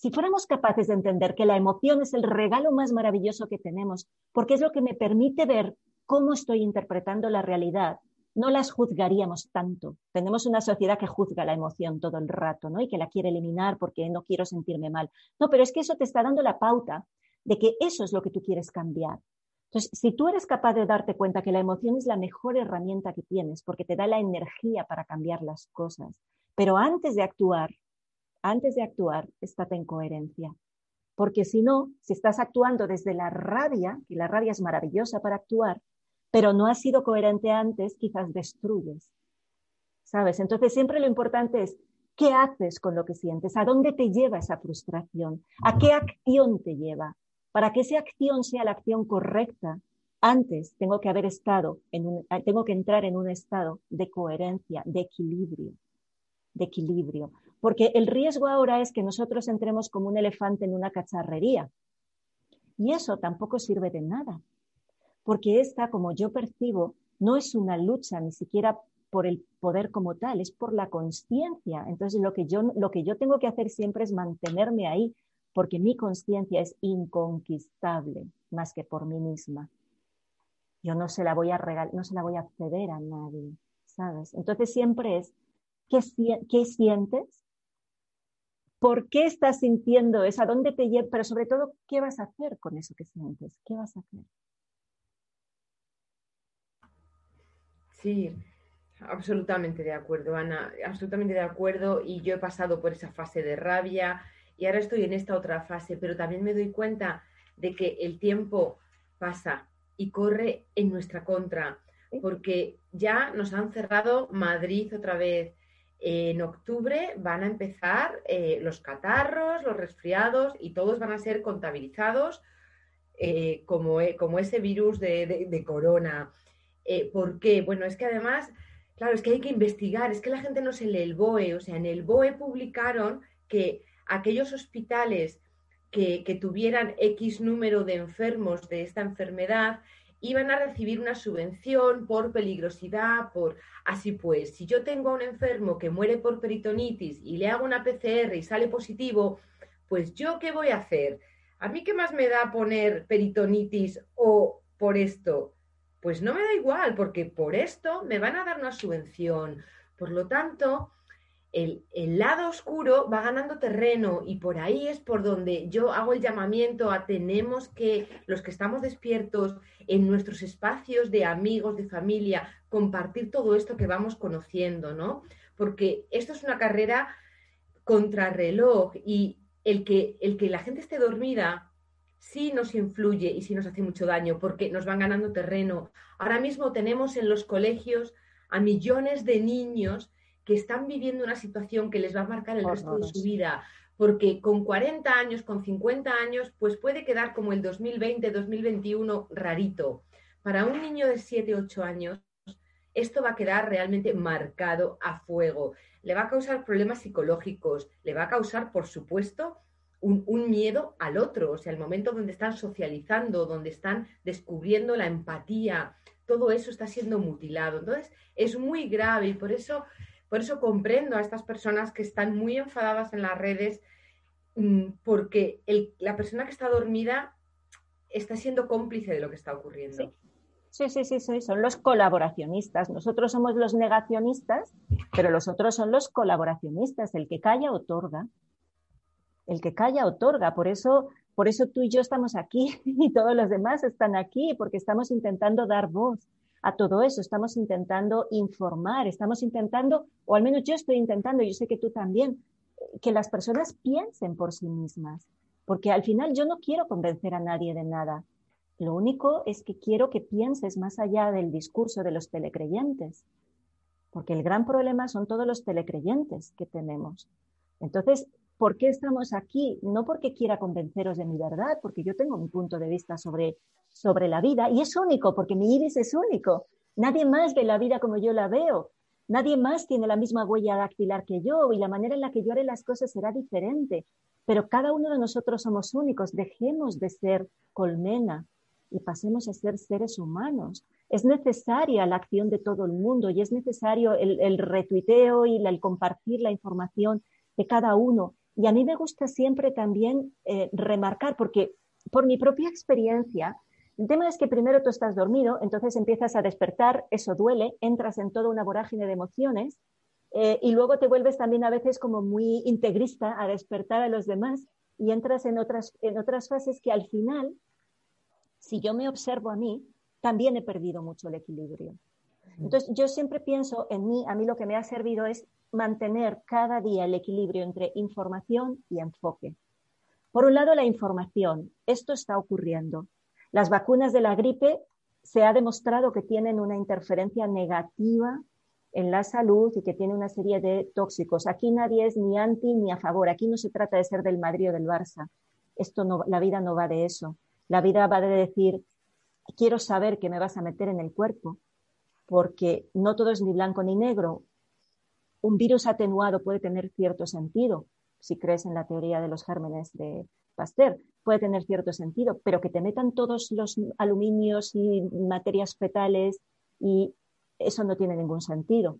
Si fuéramos capaces de entender que la emoción es el regalo más maravilloso que tenemos, porque es lo que me permite ver cómo estoy interpretando la realidad, no las juzgaríamos tanto. Tenemos una sociedad que juzga la emoción todo el rato, ¿no? Y que la quiere eliminar porque no quiero sentirme mal. No, pero es que eso te está dando la pauta de que eso es lo que tú quieres cambiar. Entonces, si tú eres capaz de darte cuenta que la emoción es la mejor herramienta que tienes porque te da la energía para cambiar las cosas, pero antes de actuar, antes de actuar, estate en coherencia. Porque si no, si estás actuando desde la rabia, y la rabia es maravillosa para actuar, pero no has sido coherente antes, quizás destruyes. ¿Sabes? Entonces siempre lo importante es qué haces con lo que sientes, a dónde te lleva esa frustración, a qué acción te lleva. Para que esa acción sea la acción correcta, antes tengo que haber estado en un, tengo que entrar en un estado de coherencia, de equilibrio, de equilibrio. Porque el riesgo ahora es que nosotros entremos como un elefante en una cacharrería. Y eso tampoco sirve de nada, porque esta, como yo percibo, no es una lucha ni siquiera por el poder como tal, es por la conciencia. Entonces, lo que, yo, lo que yo tengo que hacer siempre es mantenerme ahí, porque mi conciencia es inconquistable más que por mí misma. Yo no se la voy a regalar, no se la voy a ceder a nadie, ¿sabes? Entonces siempre es, ¿qué, qué sientes? ¿Por qué estás sintiendo eso? ¿A dónde te lleva? Pero sobre todo, ¿qué vas a hacer con eso que sientes? ¿Qué vas a hacer? Sí, absolutamente de acuerdo, Ana, absolutamente de acuerdo. Y yo he pasado por esa fase de rabia y ahora estoy en esta otra fase, pero también me doy cuenta de que el tiempo pasa y corre en nuestra contra, porque ya nos han cerrado Madrid otra vez. En octubre van a empezar eh, los catarros, los resfriados y todos van a ser contabilizados eh, como, eh, como, ese virus de corona. Eh, ¿Por qué? Bueno, es que además, claro, es que hay que investigar, es que la gente no se lee el BOE, o sea, en el BOE publicaron que aquellos hospitales que tuvieran X número de enfermos de esta enfermedad iban a recibir una subvención por peligrosidad, por así pues, si yo tengo a un enfermo que muere por peritonitis y le hago una PCR y sale positivo, pues yo qué voy a hacer? ¿A mí qué más me da poner peritonitis o por esto? Pues no me da igual, porque por esto me van a dar una subvención. Por lo tanto, el, lado oscuro va ganando terreno y por ahí es por donde yo hago el llamamiento a tenemos que, los que estamos despiertos en nuestros espacios de amigos, de familia, compartir todo esto que vamos conociendo, ¿no? Porque esto es una carrera contrarreloj y el que, el que la gente esté dormida sí nos influye y sí nos hace mucho daño porque nos van ganando terreno. Ahora mismo tenemos en los colegios a millones de niños que están viviendo una situación que les va a marcar el resto de su vida, porque con 40 años, con 50 años, pues puede quedar como el 2020, 2021 rarito. Para un niño de 7, 8 años, esto va a quedar realmente marcado a fuego. Le va a causar problemas psicológicos, le va a causar, por supuesto, un, miedo al otro, o sea, el momento donde están socializando, donde están descubriendo la empatía, todo eso está siendo mutilado. Entonces, es muy grave y por eso, por eso comprendo a estas personas que están muy enfadadas en las redes, mm, porque la persona que está dormida está siendo cómplice de lo que está ocurriendo. Sí. Sí, sí, sí, son los colaboracionistas. Nosotros somos los negacionistas, pero los otros son los colaboracionistas. El que calla otorga. El que calla otorga. Por eso, por eso tú y yo estamos aquí y todos los demás están aquí, porque estamos intentando dar voz a todo eso, estamos intentando informar, estamos intentando, o al menos yo estoy intentando, yo sé que tú también, que las personas piensen por sí mismas, porque al final yo no quiero convencer a nadie de nada. Lo único es que quiero que pienses más allá del discurso de los telecreyentes, porque el gran problema son todos los telecreyentes que tenemos. Entonces, ¿por qué estamos aquí? No porque quiera convenceros de mi verdad, porque yo tengo mi punto de vista sobre, sobre la vida y es único, porque mi iris es único. Nadie más ve la vida como yo la veo. Nadie más tiene la misma huella dactilar que yo y la manera en la que yo haré las cosas será diferente. Pero cada uno de nosotros somos únicos. Dejemos de ser colmena y pasemos a ser seres humanos. Es necesaria la acción de todo el mundo y es necesario el, retuiteo y el compartir la información de cada uno. Y a mí me gusta siempre también eh, remarcar, porque por mi propia experiencia, el tema es que primero tú estás dormido, entonces empiezas a despertar, eso duele, entras en toda una vorágine de emociones eh, y luego te vuelves también a veces como muy integrista a despertar a los demás y entras en otras, en otras fases que al final, si yo me observo a mí, también he perdido mucho el equilibrio. Entonces yo siempre pienso en mí, a mí lo que me ha servido es mantener cada día el equilibrio entre información y enfoque. Por un lado, la información. Esto está ocurriendo. Las vacunas de la gripe se ha demostrado que tienen una interferencia negativa en la salud y que tiene una serie de tóxicos. Aquí nadie es ni anti ni a favor. Aquí no se trata de ser del Madrid o del Barça. Esto no, la vida no va de eso. La vida va de decir, quiero saber qué me vas a meter en el cuerpo, porque no todo es ni blanco ni negro. Un virus atenuado puede tener cierto sentido, si crees en la teoría de los gérmenes de Pasteur, puede tener cierto sentido, pero que te metan todos los aluminios y materias fetales y eso no tiene ningún sentido,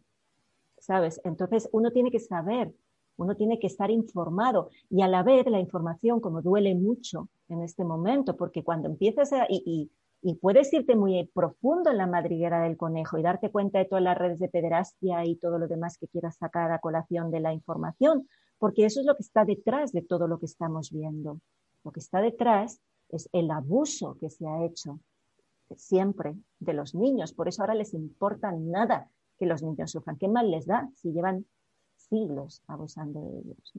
¿sabes? Entonces uno tiene que saber, uno tiene que estar informado y a la vez la información, como duele mucho en este momento, porque cuando empiezas a... puedes irte muy profundo en la madriguera del conejo y darte cuenta de todas las redes de pederastia y todo lo demás que quieras sacar a colación de la información, porque eso es lo que está detrás de todo lo que estamos viendo. Lo que está detrás es el abuso que se ha hecho siempre de los niños. Por eso ahora les importa nada que los niños sufran. ¿Qué mal les da si llevan siglos abusando de ellos?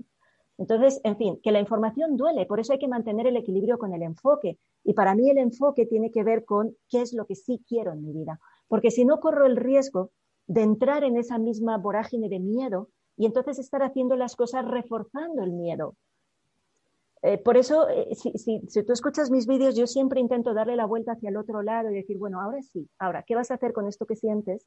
Entonces, en fin, que la información duele, por eso hay que mantener el equilibrio con el enfoque. Y para mí el enfoque tiene que ver con qué es lo que sí quiero en mi vida. Porque si no corro el riesgo de entrar en esa misma vorágine de miedo y entonces estar haciendo las cosas reforzando el miedo. Eh, por eso, eh, si, tú escuchas mis vídeos, yo siempre intento darle la vuelta hacia el otro lado y decir, bueno, ahora sí, ahora, ¿qué vas a hacer con esto que sientes?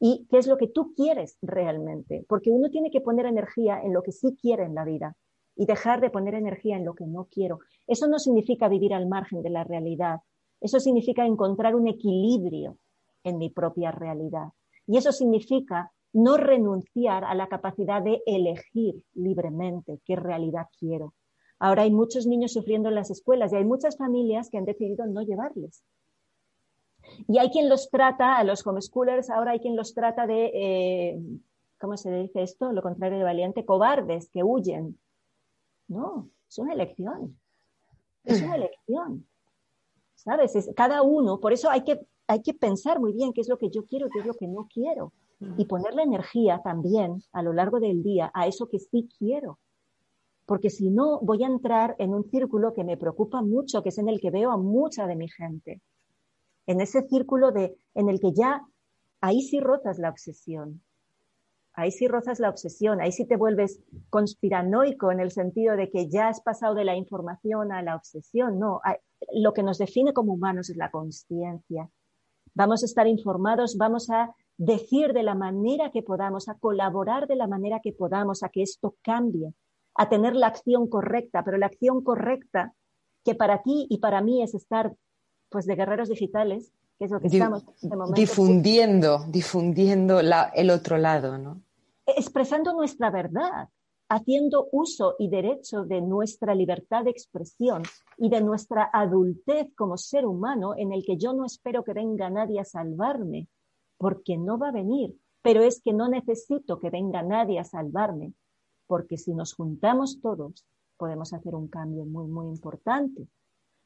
Y qué es lo que tú quieres realmente. Porque uno tiene que poner energía en lo que sí quiere en la vida y dejar de poner energía en lo que no quiero. Eso no significa vivir al margen de la realidad. Eso significa encontrar un equilibrio en mi propia realidad. Y eso significa no renunciar a la capacidad de elegir libremente qué realidad quiero. Ahora hay muchos niños sufriendo en las escuelas y hay muchas familias que han decidido no llevarles. Y hay quien los trata, a los homeschoolers, ahora hay quien los trata de, eh, ¿cómo se dice esto? Lo contrario de valiente, cobardes que huyen. No, es una elección. Es una elección. ¿Sabes? Es, cada uno, por eso hay que, hay que pensar muy bien qué es lo que yo quiero y qué es lo que no quiero y ponerle energía también a lo largo del día a eso que sí quiero. Porque si no, voy a entrar en un círculo que me preocupa mucho, que es en el que veo a mucha de mi gente. En ese círculo de, en el que ya ahí sí rozas la obsesión. Ahí sí rozas la obsesión, ahí sí te vuelves conspiranoico en el sentido de que ya has pasado de la información a la obsesión. No, lo que nos define como humanos es la conciencia. Vamos a estar informados, vamos a decir de la manera que podamos, a colaborar de la manera que podamos, a que esto cambie, a tener la acción correcta, pero la acción correcta que para ti y para mí es estar pues de guerreros digitales, que es lo que estamos de momento. Difundiendo, difundiendo el otro lado, ¿no? Expresando nuestra verdad, haciendo uso y derecho de nuestra libertad de expresión y de nuestra adultez como ser humano en el que yo no espero que venga nadie a salvarme, porque no va a venir, pero es que no necesito que venga nadie a salvarme, porque si nos juntamos todos podemos hacer un cambio muy, muy importante.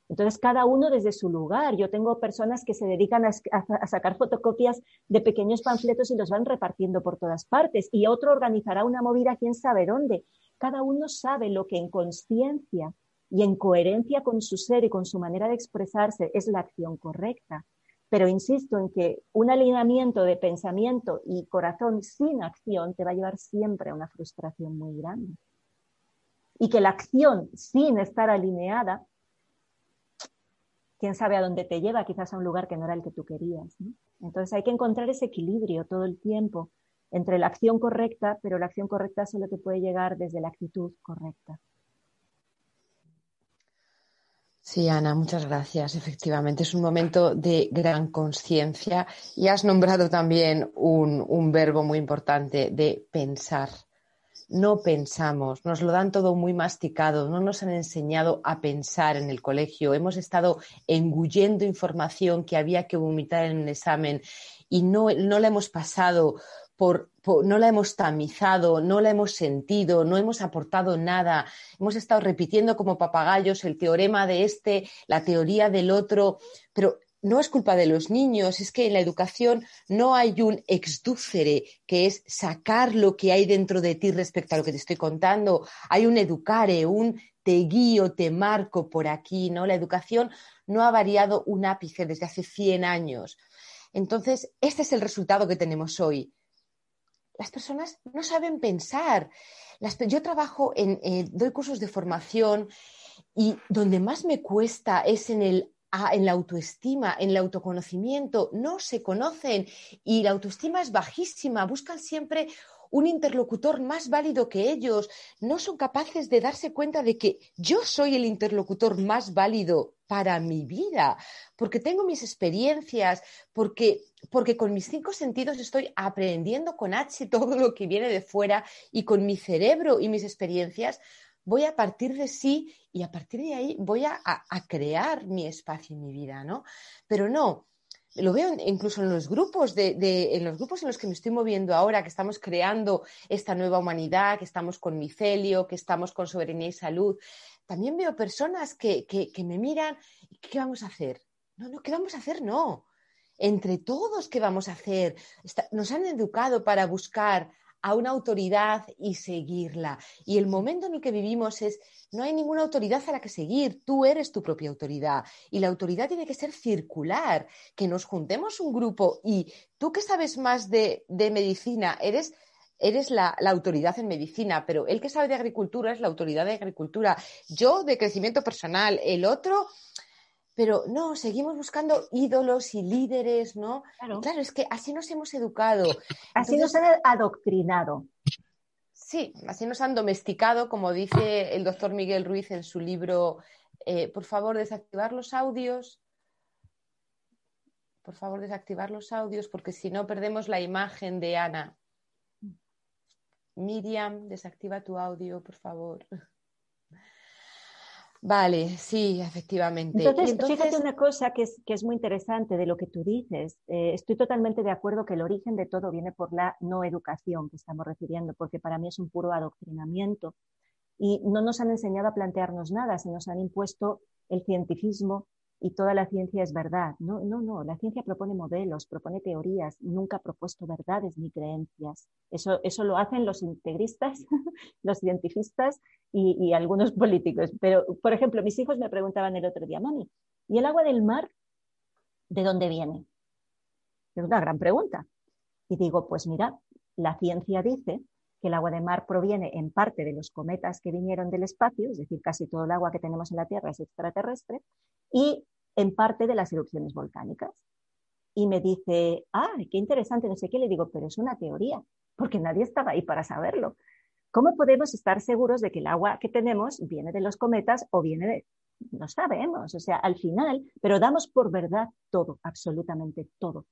Entonces, cada uno desde su lugar. Yo tengo personas que se dedican a, sacar fotocopias de pequeños panfletos y los van repartiendo por todas partes. Y otro organizará una movida, quién sabe dónde. Cada uno sabe lo que en conciencia y en coherencia con su ser y con su manera de expresarse es la acción correcta. Pero insisto en que un alineamiento de pensamiento y corazón sin acción te va a llevar siempre a una frustración muy grande. Y que la acción sin estar alineada quién sabe a dónde te lleva, quizás a un lugar que no era el que tú querías. Entonces hay que encontrar ese equilibrio todo el tiempo entre la acción correcta, pero la acción correcta solo te puede llegar desde la actitud correcta. Sí, Ana, muchas gracias. Efectivamente, es un momento de gran conciencia y has nombrado también un, verbo muy importante de pensar no pensamos, nos lo dan todo muy masticado, no nos han enseñado a pensar en el colegio, hemos estado engullendo información que había que vomitar en el examen y no, la hemos pasado por, no la hemos tamizado, no la hemos sentido, no hemos aportado nada. Hemos estado repitiendo como papagayos el teorema de este, la teoría del otro, pero no es culpa de los niños, es que en la educación no hay un exdúcere, que es sacar lo que hay dentro de ti respecto a lo que te estoy contando. Hay un educare, un te guío, te marco por aquí, ¿no? La educación no ha variado un ápice desde hace 100 años. Entonces, este es el resultado que tenemos hoy. Las personas no saben pensar. yo trabajo en, eh, doy cursos de formación y donde más me cuesta es en el en la autoestima, en el autoconocimiento, no se conocen y la autoestima es bajísima, buscan siempre un interlocutor más válido que ellos, no son capaces de darse cuenta de que yo soy el interlocutor más válido para mi vida, porque tengo mis experiencias, porque, porque con mis cinco sentidos estoy aprendiendo con H todo lo que viene de fuera y con mi cerebro y mis experiencias voy a partir de sí y a partir de ahí voy a, crear mi espacio en mi vida, ¿no? Pero no, lo veo incluso en los grupos en los grupos en los que me estoy moviendo ahora, que estamos creando esta nueva humanidad, que estamos con micelio, que estamos con soberanía y salud. También veo personas que, me miran, ¿qué vamos a hacer? No, no, ¿qué vamos a hacer? No. Entre todos, ¿qué vamos a hacer? nos han educado para buscar a una autoridad y seguirla. Y el momento en el que vivimos es, no hay ninguna autoridad a la que seguir, tú eres tu propia autoridad. Y la autoridad tiene que ser circular, que nos juntemos un grupo y tú que sabes más de, medicina, eres eres la, la, autoridad en medicina, pero el que sabe de agricultura es la autoridad de agricultura. Yo de crecimiento personal, el otro pero no, seguimos buscando ídolos y líderes, ¿no? Claro, es que así nos hemos educado. Así nos han adoctrinado. Sí, así nos han domesticado, como dice el doctor Miguel Ruiz en su libro. Eh, por favor, desactivar los audios. Por favor, desactivar los audios, porque si no perdemos la imagen de Ana. Miriam, desactiva tu audio, por favor. Vale, sí, efectivamente. Entonces, fíjate una cosa que es, que es, muy interesante de lo que tú dices. Eh, estoy totalmente de acuerdo que el origen de todo viene por la no educación que estamos refiriendo, porque para mí es un puro adoctrinamiento. Y no nos han enseñado a plantearnos nada, se nos han impuesto el cientificismo y toda la ciencia es verdad. No, no, no. La ciencia propone modelos, propone teorías, nunca ha propuesto verdades ni creencias. Eso, eso lo hacen los integristas, los cientifistas y, algunos políticos. Pero, por ejemplo, mis hijos me preguntaban el otro día, mami, ¿y el agua del mar de dónde viene? Es una gran pregunta. Y digo, pues mira, la ciencia dice que el agua de mar proviene en parte de los cometas que vinieron del espacio, es decir, casi todo el agua que tenemos en la Tierra es extraterrestre, y en parte de las erupciones volcánicas. Y me dice, ah, qué interesante, no sé qué, le digo, pero es una teoría, porque nadie estaba ahí para saberlo. ¿Cómo podemos estar seguros de que el agua que tenemos viene de los cometas o viene de... No sabemos, o sea, al final, pero damos por verdad todo, absolutamente todo.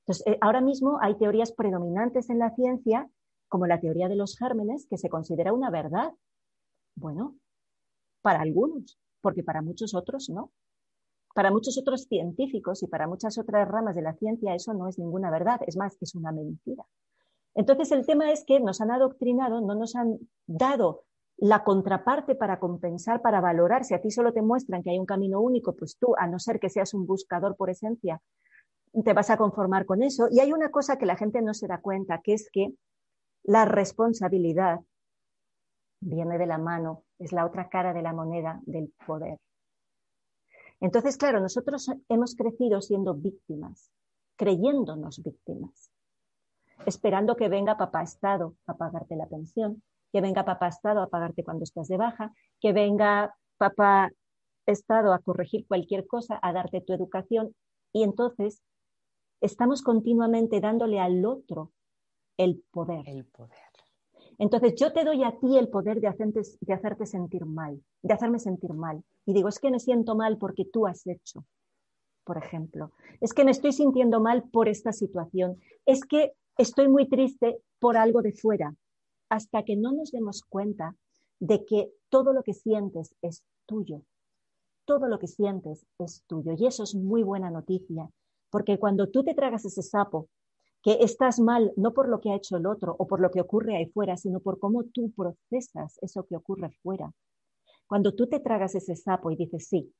Entonces, eh, ahora mismo hay teorías predominantes en la ciencia como la teoría de los gérmenes, que se considera una verdad. Bueno, para algunos, porque para muchos otros no. Para muchos otros científicos y para muchas otras ramas de la ciencia eso no es ninguna verdad, es más, es una mentira. Entonces el tema es que nos han adoctrinado, no nos han dado la contraparte para compensar, para valorar. Si a ti solo te muestran que hay un camino único, pues tú, a no ser que seas un buscador por esencia, te vas a conformar con eso. Y hay una cosa que la gente no se da cuenta, que es que la responsabilidad viene de la mano, es la otra cara de la moneda del poder. Entonces, claro, nosotros hemos crecido siendo víctimas, creyéndonos víctimas, esperando que venga papá Estado a pagarte la pensión, que venga papá Estado a pagarte cuando estás de baja, que venga papá Estado a corregir cualquier cosa, a darte tu educación. Y entonces estamos continuamente dándole al otro el poder. El poder. Entonces yo te doy a ti el poder de hacerte, de hacerte sentir mal, de hacerme sentir mal. Y digo, es que me siento mal porque tú has hecho, por ejemplo. Es que me estoy sintiendo mal por esta situación. Es que estoy muy triste por algo de fuera hasta que no nos demos cuenta de que todo lo que sientes es tuyo. Todo lo que sientes es tuyo. Y eso es muy buena noticia, porque cuando tú te tragas ese sapo, que estás mal no por lo que ha hecho el otro o por lo que ocurre ahí fuera, sino por cómo tú procesas eso que ocurre fuera. Cuando tú te tragas ese sapo y dices, sí,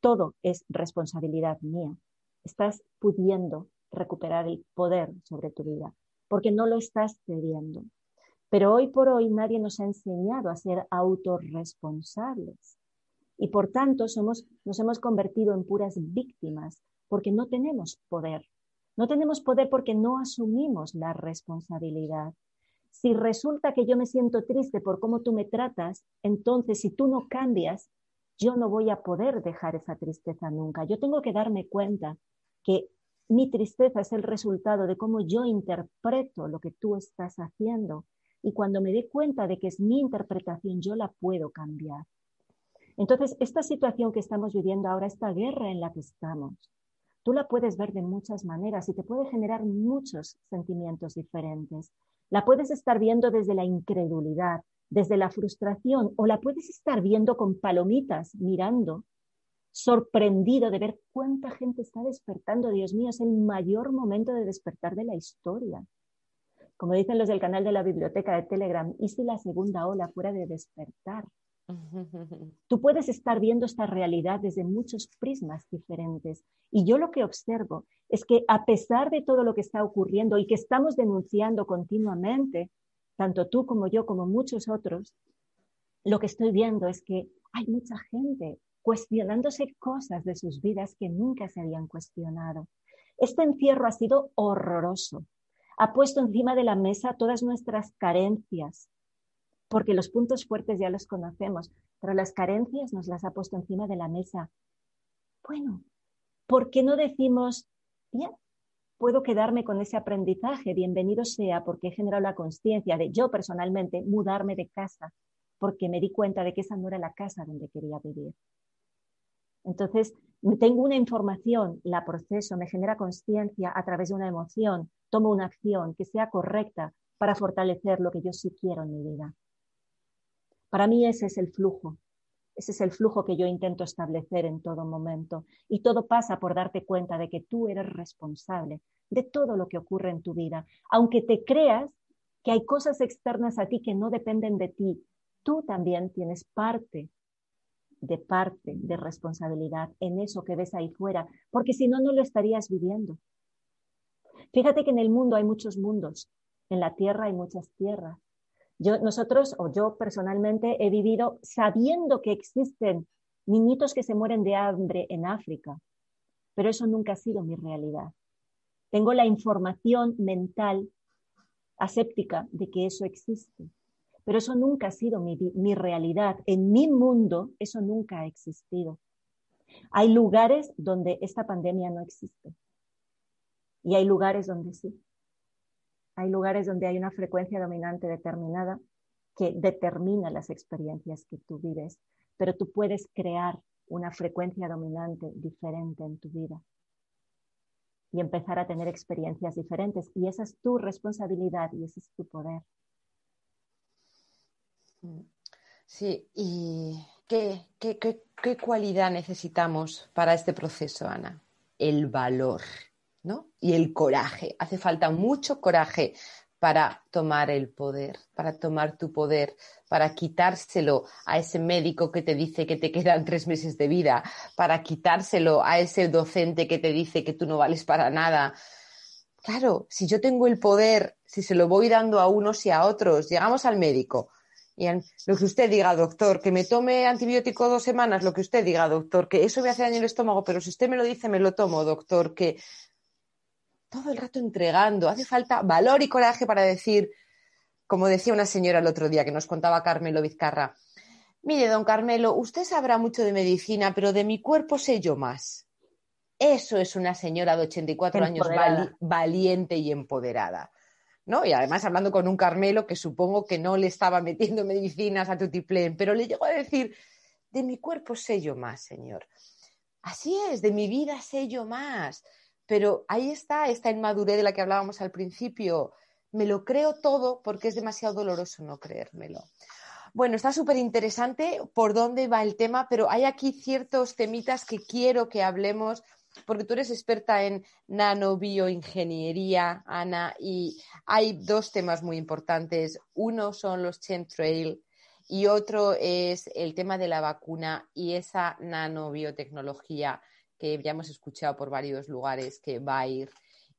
todo es responsabilidad mía, estás pudiendo recuperar el poder sobre tu vida, porque no lo estás cediendo. Pero hoy por hoy nadie nos ha enseñado a ser autorresponsables. Y por tanto somos, nos hemos convertido en puras víctimas porque no tenemos poder. No tenemos poder porque no asumimos la responsabilidad. Si resulta que yo me siento triste por cómo tú me tratas, entonces si tú no cambias, yo no voy a poder dejar esa tristeza nunca. Yo tengo que darme cuenta que mi tristeza es el resultado de cómo yo interpreto lo que tú estás haciendo y cuando me dé cuenta de que es mi interpretación, yo la puedo cambiar. Entonces, esta situación que estamos viviendo ahora, esta guerra en la que estamos, tú la puedes ver de muchas maneras y te puede generar muchos sentimientos diferentes. La puedes estar viendo desde la incredulidad, desde la frustración, o la puedes estar viendo con palomitas, mirando, sorprendido de ver cuánta gente está despertando. Dios mío, es el mayor momento de despertar de la historia como dicen los del canal de la biblioteca de Telegram, ¿y si la segunda ola fuera de despertar? Tú puedes estar viendo esta realidad desde muchos prismas diferentes. Y yo lo que observo es que a pesar de todo lo que está ocurriendo y que estamos denunciando continuamente, tanto tú como yo, como muchos otros, lo que estoy viendo es que hay mucha gente cuestionándose cosas de sus vidas que nunca se habían cuestionado. Este encierro ha sido horroroso ha puesto encima de la mesa todas nuestras carencias, porque los puntos fuertes ya los conocemos, pero las carencias nos las ha puesto encima de la mesa. Bueno, ¿por qué no decimos, bien, puedo quedarme con ese aprendizaje, bienvenido sea, porque he generado la conciencia de yo personalmente mudarme de casa, porque me di cuenta de que esa no era la casa donde quería vivir. Entonces, tengo una información, la proceso, me genera conciencia a través de una emoción, tomo una acción que sea correcta para fortalecer lo que yo sí quiero en mi vida. Para mí ese es el flujo, ese es el flujo que yo intento establecer en todo momento. Y todo pasa por darte cuenta de que tú eres responsable de todo lo que ocurre en tu vida. Aunque te creas que hay cosas externas a ti que no dependen de ti, tú también tienes parte de parte de responsabilidad en eso que ves ahí fuera, porque si no, no lo estarías viviendo. Fíjate que en el mundo hay muchos mundos, en la tierra hay muchas tierras. Yo, nosotros, o yo personalmente, he vivido sabiendo que existen niñitos que se mueren de hambre en África, pero eso nunca ha sido mi realidad. Tengo la información mental aséptica de que eso existe, pero eso nunca ha sido mi, mi realidad. En mi mundo eso nunca ha existido. Hay lugares donde esta pandemia no existe. Y hay lugares donde sí. Hay lugares donde hay una frecuencia dominante determinada que determina las experiencias que tú vives, pero tú puedes crear una frecuencia dominante diferente en tu vida. y empezar a tener experiencias diferentes. Y esa es tu responsabilidad y ese es tu poder. Sí, ¿y qué, qué cualidad necesitamos para este proceso, Ana? El valor, ¿no? Y el coraje. Hace falta mucho coraje para tomar el poder, para tomar tu poder, para quitárselo a ese médico que te dice que te quedan tres meses de vida, para quitárselo a ese docente que te dice que tú no vales para nada. Claro, si yo tengo el poder, si se lo voy dando a unos y a otros, llegamos al médico. Y lo que usted diga, doctor, que me tome antibiótico dos semanas, lo que usted diga, doctor, que eso me hace daño el estómago, pero si usted me lo dice, me lo tomo, doctor, que todo el rato entregando. Hace falta valor y coraje para decir, como decía una señora el otro día que nos contaba Carmelo Vizcarra, mire, don Carmelo, usted sabrá mucho de medicina, pero de mi cuerpo sé yo más. Eso es una señora de 84 años valiente y empoderada. ¿no? Y además hablando con un Carmelo que supongo que no le estaba metiendo medicinas a Tutiplén, pero le llegó a decir, de mi cuerpo sé yo más, señor. Así es, de mi vida sé yo más. Pero ahí está esta inmadurez de la que hablábamos al principio. Me lo creo todo porque es demasiado doloroso no creérmelo. Bueno, está súper interesante por dónde va el tema, pero hay aquí ciertos temitas que quiero que hablemos, porque tú eres experta en nanobioingeniería, Ana, y hay dos temas muy importantes. Uno son los chemtrail y otro es el tema de la vacuna y esa nanobiotecnología que ya hemos escuchado por varios lugares que va a ir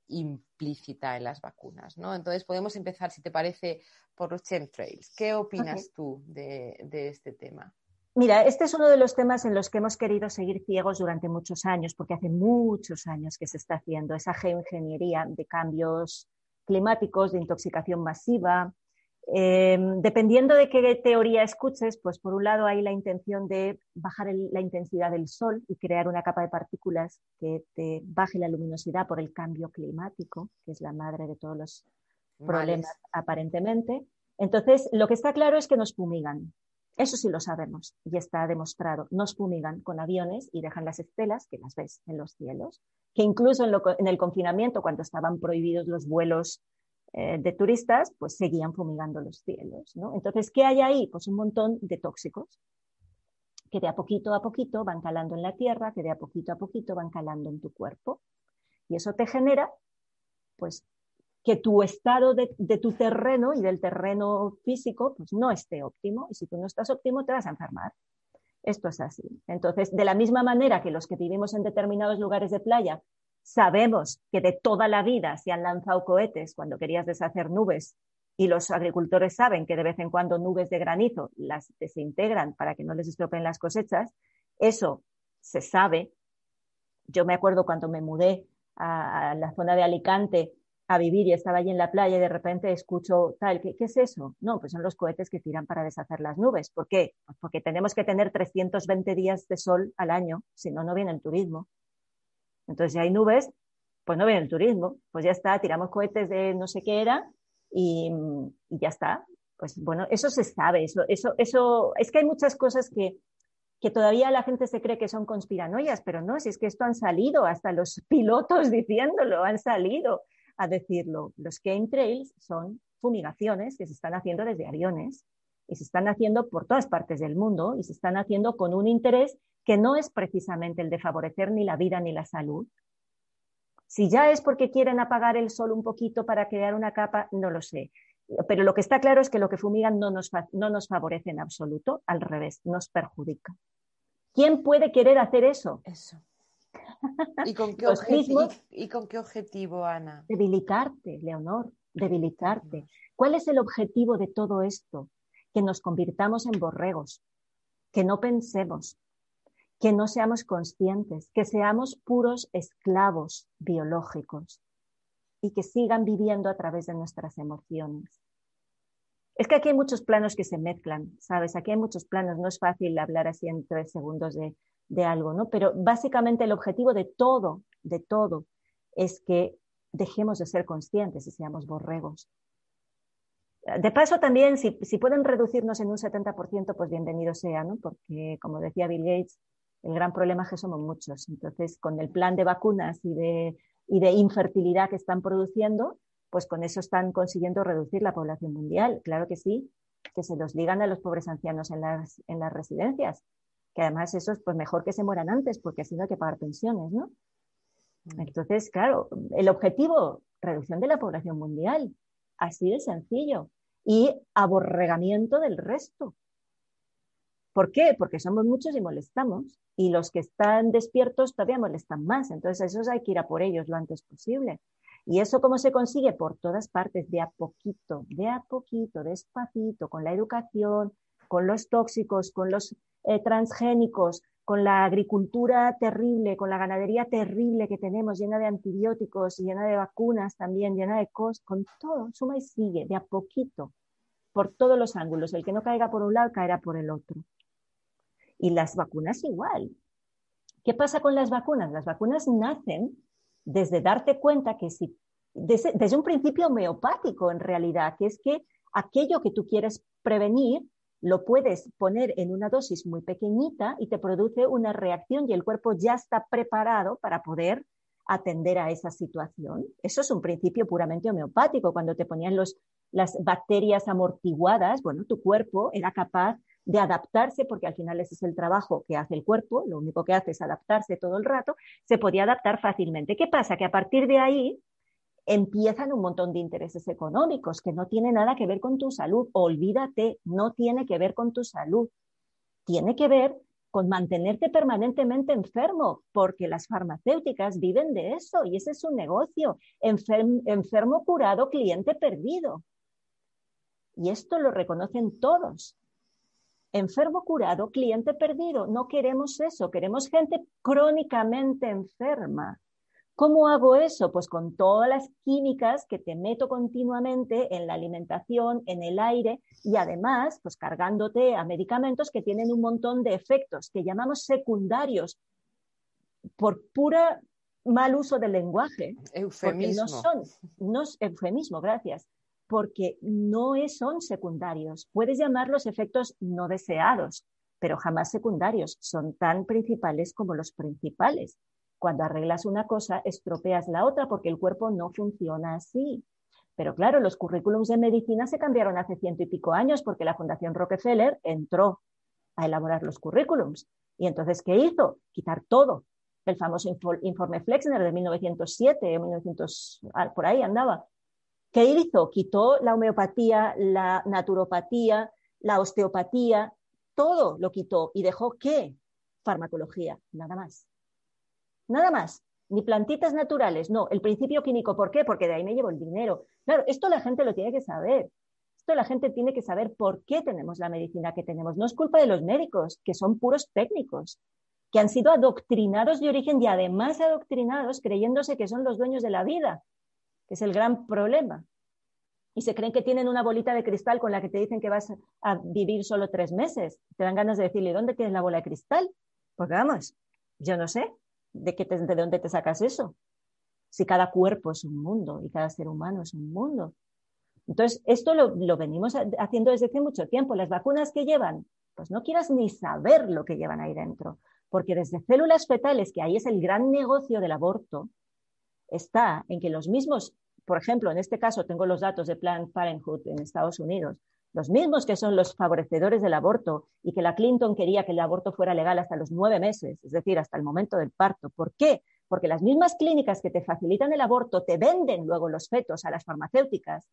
implícita en las vacunas, ¿no? Entonces podemos empezar, si te parece, por los chemtrails. ¿Qué opinas tú de, este tema? Mira, este es uno de los temas en los que hemos querido seguir ciegos durante muchos años, porque hace muchos años que se está haciendo esa geoingeniería de cambios climáticos, de intoxicación masiva, Em, dependiendo de qué teoría escuches, pues por un lado hay la intención de bajar la intensidad del sol y crear una capa de partículas que te baje la luminosidad por el cambio climático, que es la madre de todos los problemas aparentemente. Entonces, lo que está claro es que nos fumigan. Eso sí lo sabemos y está demostrado. Nos fumigan con aviones y dejan las estelas, que las ves en los cielos, que incluso en el confinamiento, cuando estaban prohibidos los vuelos eh, de turistas, pues seguían fumigando los cielos. ¿no? Entonces, ¿qué hay ahí? Pues un montón de tóxicos que de a poquito a poquito van calando en la tierra, que de a poquito a poquito van calando en tu cuerpo. Y eso te genera, pues, que tu estado de, de, tu terreno y del terreno físico, pues no esté óptimo. Y si tú no estás óptimo, te vas a enfermar. Esto es así. Entonces, de la misma manera que los que vivimos en determinados lugares de playa Sabemos que de toda la vida se han lanzado cohetes cuando querías deshacer nubes y los agricultores saben que de vez en cuando nubes de granizo las desintegran para que no les estropeen las cosechas. Eso se sabe. Yo me acuerdo cuando me mudé a, la zona de Alicante a vivir y estaba allí en la playa y de repente escucho tal, ¿qué, ¿qué, es eso? No, pues son los cohetes que tiran para deshacer las nubes. ¿Por qué? Pues porque tenemos que tener 320 días de sol al año, si no, no viene el turismo. Entonces, si hay nubes, pues no viene el turismo, pues ya está, tiramos cohetes de no sé qué era y, ya está. Pues bueno, eso se sabe, eso, eso, eso, es que hay muchas cosas que, que todavía la gente se cree que son conspiranoias, pero no, si es que esto han salido, hasta los pilotos diciéndolo, han salido a decirlo. Los chemtrails son fumigaciones que se están haciendo desde aviones y se están haciendo por todas partes del mundo y se están haciendo con un interés que no es precisamente el de favorecer ni la vida ni la salud. Si ya es porque quieren apagar el sol un poquito para crear una capa, no lo sé. Pero lo que está claro es que lo que fumigan no nos, no nos favorece en absoluto, al revés, nos perjudica. ¿Quién puede querer hacer eso? Eso. ¿Y con qué, objetivo, ¿Y con qué objetivo, Ana? Debilitarte, Leonor, debilitarte. ¿Cuál es el objetivo de todo esto? Que nos convirtamos en borregos, que no pensemos, que no seamos conscientes, que seamos puros esclavos biológicos y que sigan viviendo a través de nuestras emociones. Es que aquí hay muchos planos que se mezclan, ¿sabes? Aquí hay muchos planos, no es fácil hablar así en tres segundos de, de algo, ¿no? Pero básicamente el objetivo de todo, de todo, es que dejemos de ser conscientes y seamos borregos. De paso, también, si, si, pueden reducirnos en un 70%, pues bienvenido sea, ¿no? Porque, como decía Bill Gates, el gran problema es que somos muchos. Entonces, con el plan de vacunas y de y de infertilidad que están produciendo, pues con eso están consiguiendo reducir la población mundial. Claro que sí, que se los ligan a los pobres ancianos en las, en las residencias, que además eso es pues mejor que se mueran antes, porque así no hay que pagar pensiones, ¿no? Mm. Entonces, claro, el objetivo, reducción de la población mundial, así de sencillo, y aborregamiento del resto. ¿Por qué? Porque somos muchos y molestamos, y los que están despiertos todavía molestan más, entonces a hay que ir a por ellos lo antes posible. ¿Y eso cómo se consigue? Por todas partes, de a poquito, de a poquito, despacito, con la educación, con los tóxicos, con los eh, transgénicos, con la agricultura terrible, con la ganadería terrible que tenemos, llena de antibióticos, llena de vacunas también, llena de cosas, con todo, suma y sigue, de a poquito, por todos los ángulos. El que no caiga por un lado caerá por el otro. Y las vacunas igual. ¿Qué pasa con las vacunas? Las vacunas nacen desde darte cuenta que si, desde, un principio homeopático en realidad, que es que aquello que tú quieres prevenir lo puedes poner en una dosis muy pequeñita y te produce una reacción y el cuerpo ya está preparado para poder atender a esa situación. Eso es un principio puramente homeopático. Cuando te ponían los, las bacterias amortiguadas, bueno, tu cuerpo era capaz de adaptarse, porque al final ese es el trabajo que hace el cuerpo, lo único que hace es adaptarse todo el rato, se podía adaptar fácilmente. ¿Qué pasa? Que a partir de ahí empiezan un montón de intereses económicos que no tienen nada que ver con tu salud. Olvídate, no tiene que ver con tu salud. Tiene que ver con mantenerte permanentemente enfermo, porque las farmacéuticas viven de eso y ese es un negocio. enfermo curado, cliente perdido. Y esto lo reconocen todos enfermo curado, cliente perdido. No queremos eso, queremos gente crónicamente enferma. ¿Cómo hago eso? Pues con todas las químicas que te meto continuamente en la alimentación, en el aire y además, pues cargándote a medicamentos que tienen un montón de efectos que llamamos secundarios por pura mal uso del lenguaje. Eufemismo. No son, no, eufemismo, gracias porque no son secundarios. Puedes llamarlos efectos no deseados, pero jamás secundarios. Son tan principales como los principales. Cuando arreglas una cosa, estropeas la otra porque el cuerpo no funciona así. Pero claro, los currículums de medicina se cambiaron hace ciento y pico años porque la Fundación Rockefeller entró a elaborar los currículums. Y entonces, ¿qué hizo? Quitar todo. El famoso informe Flexner de 1907 o 1900, por ahí andaba, ¿Qué hizo? Quitó la homeopatía, la naturopatía, la osteopatía, todo lo quitó y dejó qué? Farmacología, nada más. Nada más. Ni plantitas naturales, no. El principio químico, ¿por qué? Porque de ahí me llevo el dinero. Claro, esto la gente lo tiene que saber. Esto la gente tiene que saber por qué tenemos la medicina que tenemos. No es culpa de los médicos, que son puros técnicos, que han sido adoctrinados de origen y además adoctrinados creyéndose que son los dueños de la vida que es el gran problema. Y se creen que tienen una bolita de cristal con la que te dicen que vas a vivir solo tres meses. Te dan ganas de decirle, ¿dónde tienes la bola de cristal? Porque vamos, yo no sé de, qué de dónde te sacas eso. Si cada cuerpo es un mundo y cada ser humano es un mundo. Entonces, esto lo, lo venimos haciendo desde hace mucho tiempo. Las vacunas que llevan, pues no quieras ni saber lo que llevan ahí dentro, porque desde células fetales, que ahí es el gran negocio del aborto, está en que los mismos, por ejemplo, en este caso tengo los datos de Planned Parenthood en Estados Unidos, los mismos que son los favorecedores del aborto y que la Clinton quería que el aborto fuera legal hasta los nueve meses, es decir, hasta el momento del parto. ¿Por qué? Porque las mismas clínicas que te facilitan el aborto te venden luego los fetos a las farmacéuticas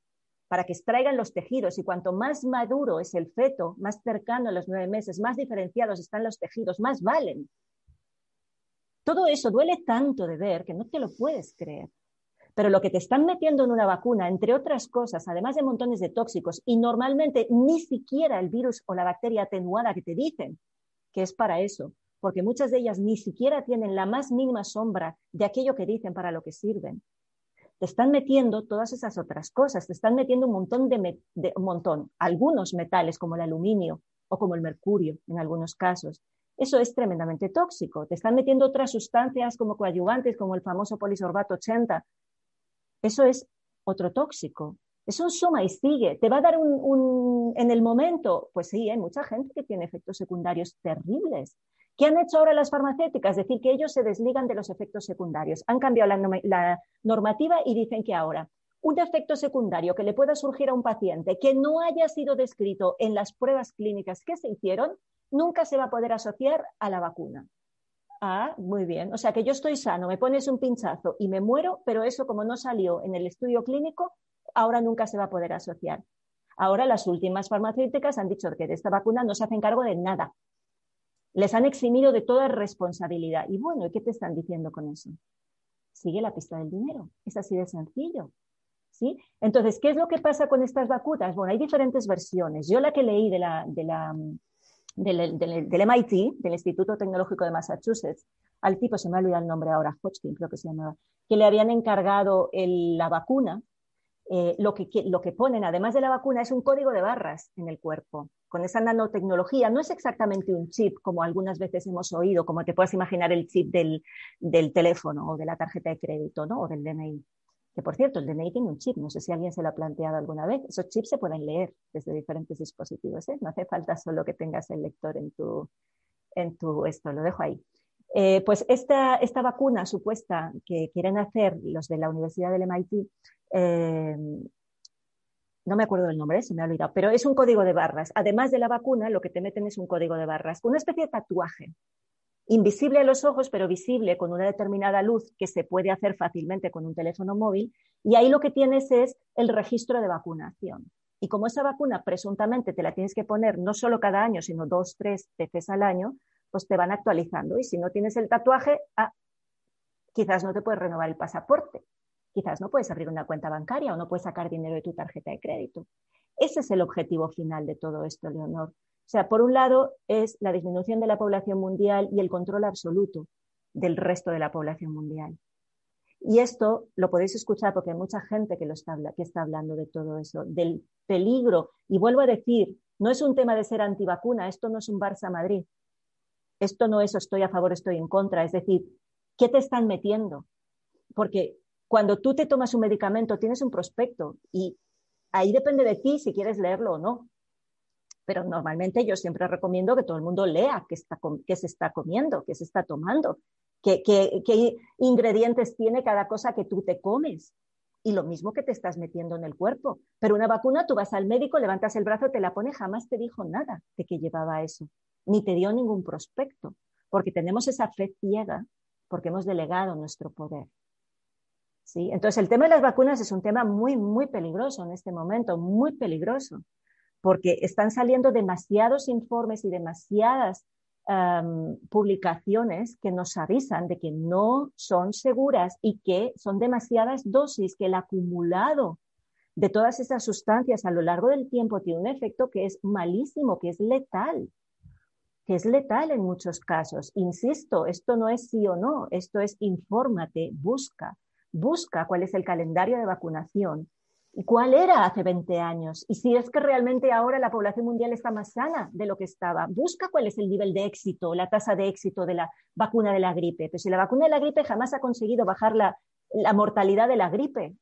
para que extraigan los tejidos y cuanto más maduro es el feto, más cercano a los nueve meses, más diferenciados están los tejidos, más valen. Todo eso duele tanto de ver que no te lo puedes creer. Pero lo que te están metiendo en una vacuna, entre otras cosas, además de montones de tóxicos, y normalmente ni siquiera el virus o la bacteria atenuada que te dicen que es para eso, porque muchas de ellas ni siquiera tienen la más mínima sombra de aquello que dicen para lo que sirven. Te están metiendo todas esas otras cosas, te están metiendo un montón de, de un montón, algunos metales como el aluminio o como el mercurio en algunos casos, eso es tremendamente tóxico. Te están metiendo otras sustancias como coadyuvantes, como el famoso polisorbato 80. Eso es otro tóxico. Es un suma y sigue. Te va a dar un, en el momento, pues sí, hay mucha gente que tiene efectos secundarios terribles. ¿Qué han hecho ahora las farmacéuticas? Decir, que ellos se desligan de los efectos secundarios. Han cambiado la, normativa y dicen que ahora un efecto secundario que le pueda surgir a un paciente que no haya sido descrito en las pruebas clínicas que se hicieron, nunca se va a poder asociar a la vacuna. Ah, muy bien. O sea que yo estoy sano, me pones un pinchazo y me muero, pero eso como no salió en el estudio clínico, ahora nunca se va a poder asociar. Ahora las últimas farmacéuticas han dicho que de esta vacuna no se hacen cargo de nada. Les han eximido de toda responsabilidad. Y bueno, ¿y qué te están diciendo con eso? Sigue la pista del dinero. Es así de sencillo. ¿Sí? Entonces, ¿qué es lo que pasa con estas vacunas? Bueno, hay diferentes versiones. Yo la que leí de la, de la, del, del, MIT, del Instituto Tecnológico de Massachusetts, al tipo, se me ha olvidado el nombre ahora, Hodgkin creo que se llamaba, que le habían encargado la vacuna, eh, lo, que, lo que ponen, además de la vacuna, es un código de barras en el cuerpo. Con esa nanotecnología, no es exactamente un chip, como algunas veces hemos oído, como te puedes imaginar el chip del, del teléfono o de la tarjeta de crédito, ¿no? O del DNI. Que por cierto, el DNI tiene un chip, no sé si alguien se lo ha planteado alguna vez. Esos chips se pueden leer desde diferentes dispositivos, ¿eh? no hace falta solo que tengas el lector en tu, en tu esto, lo dejo ahí. Eh, pues esta, esta, vacuna supuesta que quieren hacer los de la Universidad del MIT, eh, no me acuerdo del nombre, se me ha olvidado, pero es un código de barras. Además de la vacuna, lo que te meten es un código de barras, una especie de tatuaje invisible a los ojos, pero visible con una determinada luz que se puede hacer fácilmente con un teléfono móvil. Y ahí lo que tienes es el registro de vacunación. Y como esa vacuna presuntamente te la tienes que poner no solo cada año, sino dos, tres veces al año, pues te van actualizando. Y si no tienes el tatuaje, ah, quizás no te puedes renovar el pasaporte, quizás no puedes abrir una cuenta bancaria o no puedes sacar dinero de tu tarjeta de crédito. Ese es el objetivo final de todo esto, Leonor. O sea, por un lado es la disminución de la población mundial y el control absoluto del resto de la población mundial. Y esto lo podéis escuchar porque hay mucha gente que, lo está, que está hablando de todo eso, del peligro. Y vuelvo a decir, no es un tema de ser antivacuna, esto no es un Barça-Madrid. Esto no es estoy a favor, estoy en contra. Es decir, ¿qué te están metiendo? Porque cuando tú te tomas un medicamento tienes un prospecto y ahí depende de ti si quieres leerlo o no pero normalmente yo siempre recomiendo que todo el mundo lea qué, está, se está comiendo, qué se está tomando, qué, qué, ingredientes tiene cada cosa que tú te comes y lo mismo que te estás metiendo en el cuerpo. Pero una vacuna, tú vas al médico, levantas el brazo, te la pone, jamás te dijo nada de que llevaba eso, ni te dio ningún prospecto, porque tenemos esa fe ciega, porque hemos delegado nuestro poder. ¿Sí? Entonces, el tema de las vacunas es un tema muy, muy peligroso en este momento, muy peligroso porque están saliendo demasiados informes y demasiadas publicaciones que nos avisan de que no son seguras y que son demasiadas dosis, que el acumulado de todas esas sustancias a lo largo del tiempo tiene un efecto que es malísimo, que es letal, que es letal en muchos casos. Insisto, esto no es sí o no, esto es infórmate, busca, busca cuál es el calendario de vacunación, ¿Y cuál era hace 20 años? Y si es que realmente ahora la población mundial está más sana de lo que estaba, busca cuál es el nivel de éxito, la tasa de éxito de la vacuna de la gripe. Pues si la vacuna de la gripe jamás ha conseguido bajar la, la mortalidad de la gripe,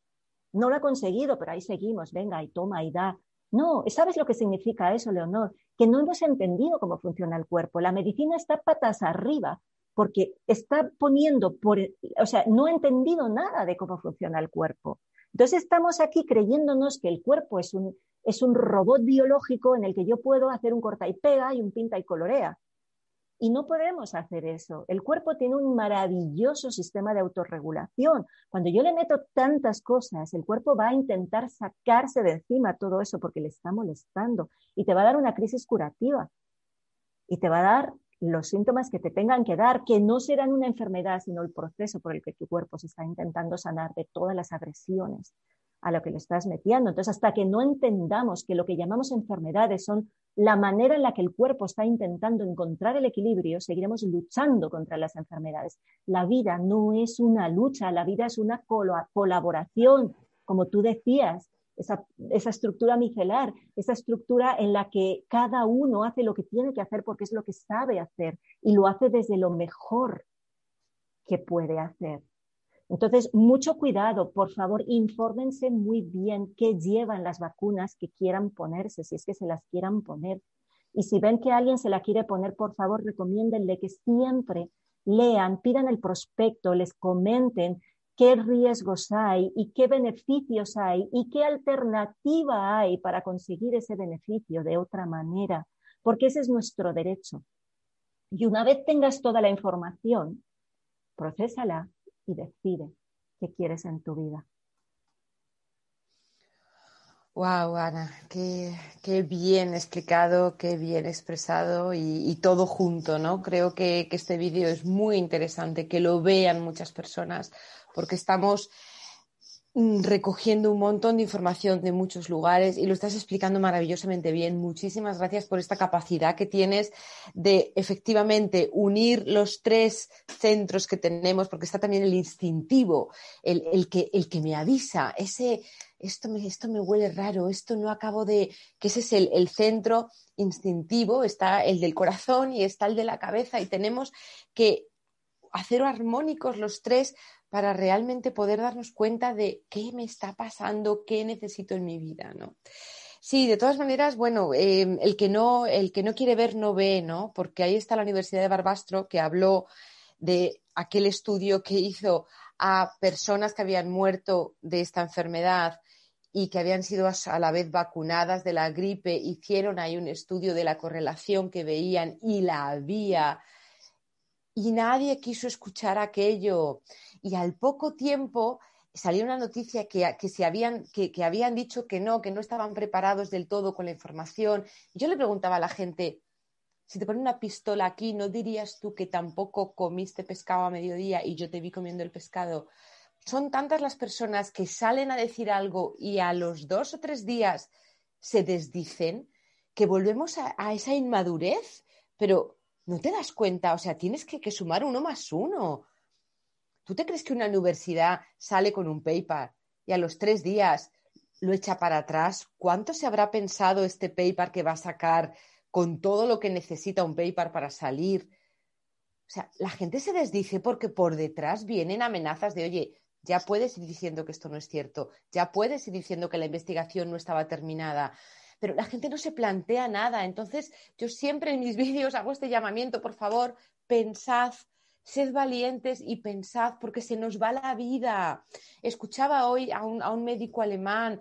no lo ha conseguido, pero ahí seguimos, venga, y toma y da. No, ¿sabes lo que significa eso, Leonor? Que no hemos entendido cómo funciona el cuerpo. La medicina está patas arriba porque está poniendo por, o sea, no ha entendido nada de cómo funciona el cuerpo. Entonces estamos aquí creyéndonos que el cuerpo es un, es un robot biológico en el que yo puedo hacer un corta y pega y un pinta y colorea. Y no podemos hacer eso. El cuerpo tiene un maravilloso sistema de autorregulación. Cuando yo le meto tantas cosas, el cuerpo va a intentar sacarse de encima todo eso porque le está molestando y te va a dar una crisis curativa. Y te va a dar los síntomas que te tengan que dar, que no serán una enfermedad, sino el proceso por el que tu cuerpo se está intentando sanar de todas las agresiones a lo que le estás metiendo. Entonces, hasta que no entendamos que lo que llamamos enfermedades son la manera en la que el cuerpo está intentando encontrar el equilibrio, seguiremos luchando contra las enfermedades. La vida no es una lucha, la vida es una colaboración, como tú decías, esa, estructura micelar, esa estructura en la que cada uno hace lo que tiene que hacer porque es lo que sabe hacer y lo hace desde lo mejor que puede hacer. Entonces, mucho cuidado, por favor, infórmense muy bien qué llevan las vacunas que quieran ponerse, si es que se las quieran poner. Y si ven que alguien se la quiere poner, por favor, recomiéndenle que siempre lean, pidan el prospecto, les comenten qué riesgos hay y qué beneficios hay y qué alternativa hay para conseguir ese beneficio de otra manera, porque ese es nuestro derecho. Y una vez tengas toda la información, procésala y decide qué quieres en tu vida. Wow, Ana, qué, bien explicado, qué bien expresado y, todo junto, ¿no? Creo que, que este vídeo es muy interesante, que lo vean muchas personas, porque estamos Mm, recogiendo un montón de información de muchos lugares y lo estás explicando maravillosamente bien. Muchísimas gracias por esta capacidad que tienes de efectivamente unir los tres centros que tenemos, porque está también el instintivo, el, que, me avisa, ese, esto me, esto me huele raro, esto no acabo de, que ese es el, el centro instintivo, está el del corazón y está el de la cabeza y tenemos que hacer armónicos los tres para realmente poder darnos cuenta de qué me está pasando, qué necesito en mi vida, ¿no? Sí, de todas maneras, bueno, em, el, que no, el que no quiere ver no ve, ¿no? Porque ahí está la Universidad de Barbastro que habló de aquel estudio que hizo a personas que habían muerto de esta enfermedad y que habían sido a la vez vacunadas de la gripe, hicieron ahí un estudio de la correlación que veían y la había y nadie quiso escuchar aquello. Y al poco tiempo salió una noticia que, que se habían, que, habían dicho que no, que no estaban preparados del todo con la información. Yo le preguntaba a la gente, si te ponen una pistola aquí, ¿no dirías tú que tampoco comiste pescado a mediodía y yo te vi comiendo el pescado? Son tantas las personas que salen a decir algo y a los dos o tres días se desdicen que volvemos a esa inmadurez, pero no te das cuenta, o sea, tienes que, sumar uno más uno. ¿Tú te crees que una universidad sale con un paper y a los tres días lo echa para atrás? ¿Cuánto se habrá pensado este paper que va a sacar con todo lo que necesita un paper para salir? O sea, la gente se desdice porque por detrás vienen amenazas de, oye, ya puedes ir diciendo que esto no es cierto, ya puedes ir diciendo que la investigación no estaba terminada pero la gente no se plantea nada. Entonces, yo siempre en mis vídeos hago este llamamiento, por favor, pensad, sed valientes y pensad, porque se nos va la vida. Escuchaba hoy a un, médico alemán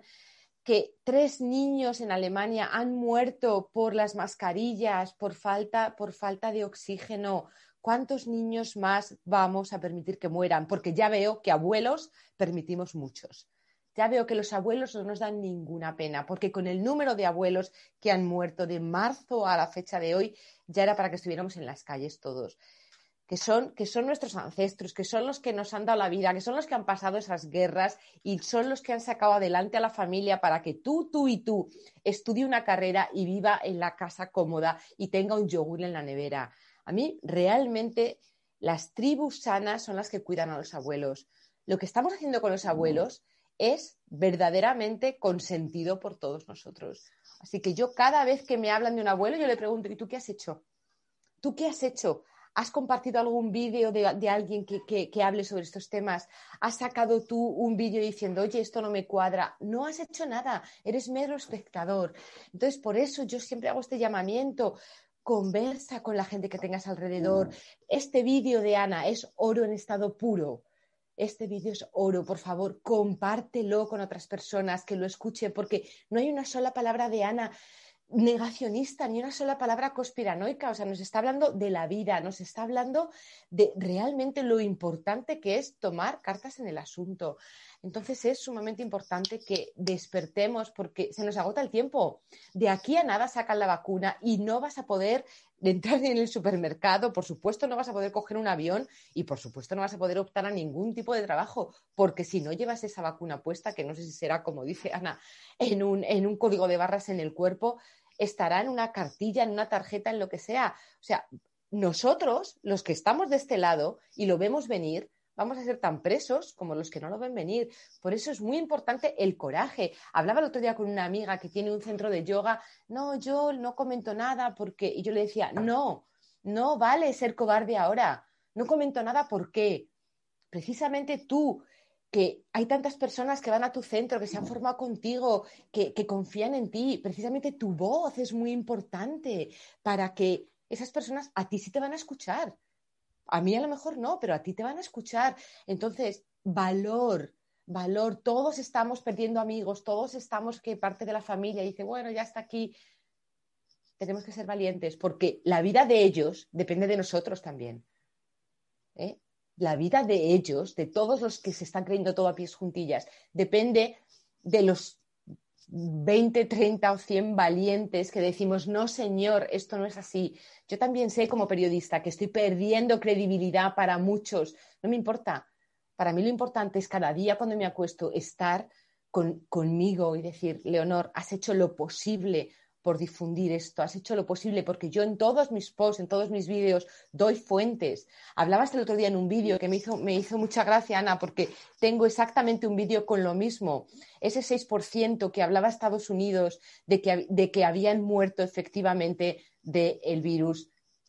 que tres niños en Alemania han muerto por las mascarillas, por falta, por falta de oxígeno. ¿Cuántos niños más vamos a permitir que mueran? Porque ya veo que abuelos permitimos muchos ya veo que los abuelos no nos dan ninguna pena, porque con el número de abuelos que han muerto de marzo a la fecha de hoy, ya era para que estuviéramos en las calles todos. Que son, que son nuestros ancestros, que son los que nos han dado la vida, que son los que han pasado esas guerras y son los que han sacado adelante a la familia para que tú, tú y tú estudie una carrera y viva en la casa cómoda y tenga un yogur en la nevera. A mí realmente las tribus sanas son las que cuidan a los abuelos. Lo que estamos haciendo con los abuelos es verdaderamente consentido por todos nosotros. Así que yo cada vez que me hablan de un abuelo, yo le pregunto, ¿y tú qué has hecho? ¿Tú qué has hecho? ¿Has compartido algún vídeo de, alguien que, que, hable sobre estos temas? ¿Has sacado tú un vídeo diciendo, oye, esto no me cuadra? No has hecho nada, eres mero espectador. Entonces, por eso yo siempre hago este llamamiento. Conversa con la gente que tengas alrededor. Este vídeo de Ana es oro en estado puro este vídeo es oro, por favor, compártelo con otras personas que lo escuchen, porque no hay una sola palabra de Ana negacionista, ni una sola palabra conspiranoica, o sea, nos está hablando de la vida, nos está hablando de realmente lo importante que es tomar cartas en el asunto. Entonces es sumamente importante que despertemos porque se nos agota el tiempo. De aquí a nada sacan la vacuna y no vas a poder entrar en el supermercado, por supuesto no vas a poder coger un avión y por supuesto no vas a poder optar a ningún tipo de trabajo porque si no llevas esa vacuna puesta, que no sé si será como dice Ana, en un, en un código de barras en el cuerpo, estará en una cartilla, en una tarjeta, en lo que sea. O sea, nosotros, los que estamos de este lado y lo vemos venir, vamos a ser tan presos como los que no lo ven venir. Por eso es muy importante el coraje. Hablaba el otro día con una amiga que tiene un centro de yoga. No, yo no comento nada porque. Y yo le decía, no, no vale ser cobarde ahora. No comento nada porque precisamente tú que hay tantas personas que van a tu centro, que se han formado contigo, que, confían en ti. Precisamente tu voz es muy importante para que esas personas a ti sí te van a escuchar. A mí a lo mejor no, pero a ti te van a escuchar. Entonces, valor, valor. Todos estamos perdiendo amigos, todos estamos que parte de la familia dice, bueno, ya está aquí. Tenemos que ser valientes porque la vida de ellos depende de nosotros también. ¿eh? la vida de ellos, de todos los que se están creyendo todo a pies juntillas, depende de los 20, 30 o 100 valientes que decimos, no, señor, esto no es así. Yo también sé como periodista que estoy perdiendo credibilidad para muchos. No me importa. Para mí lo importante es cada día cuando me acuesto estar conmigo y decir, Leonor, has hecho lo posible por difundir esto, has hecho lo posible, porque yo en todos mis posts, en todos mis vídeos, doy fuentes. Hablabas el otro día en un vídeo que me hizo, me hizo mucha gracia, Ana, porque tengo exactamente un vídeo con lo mismo. Ese 6% que hablaba Estados Unidos de que, de que habían muerto efectivamente del virus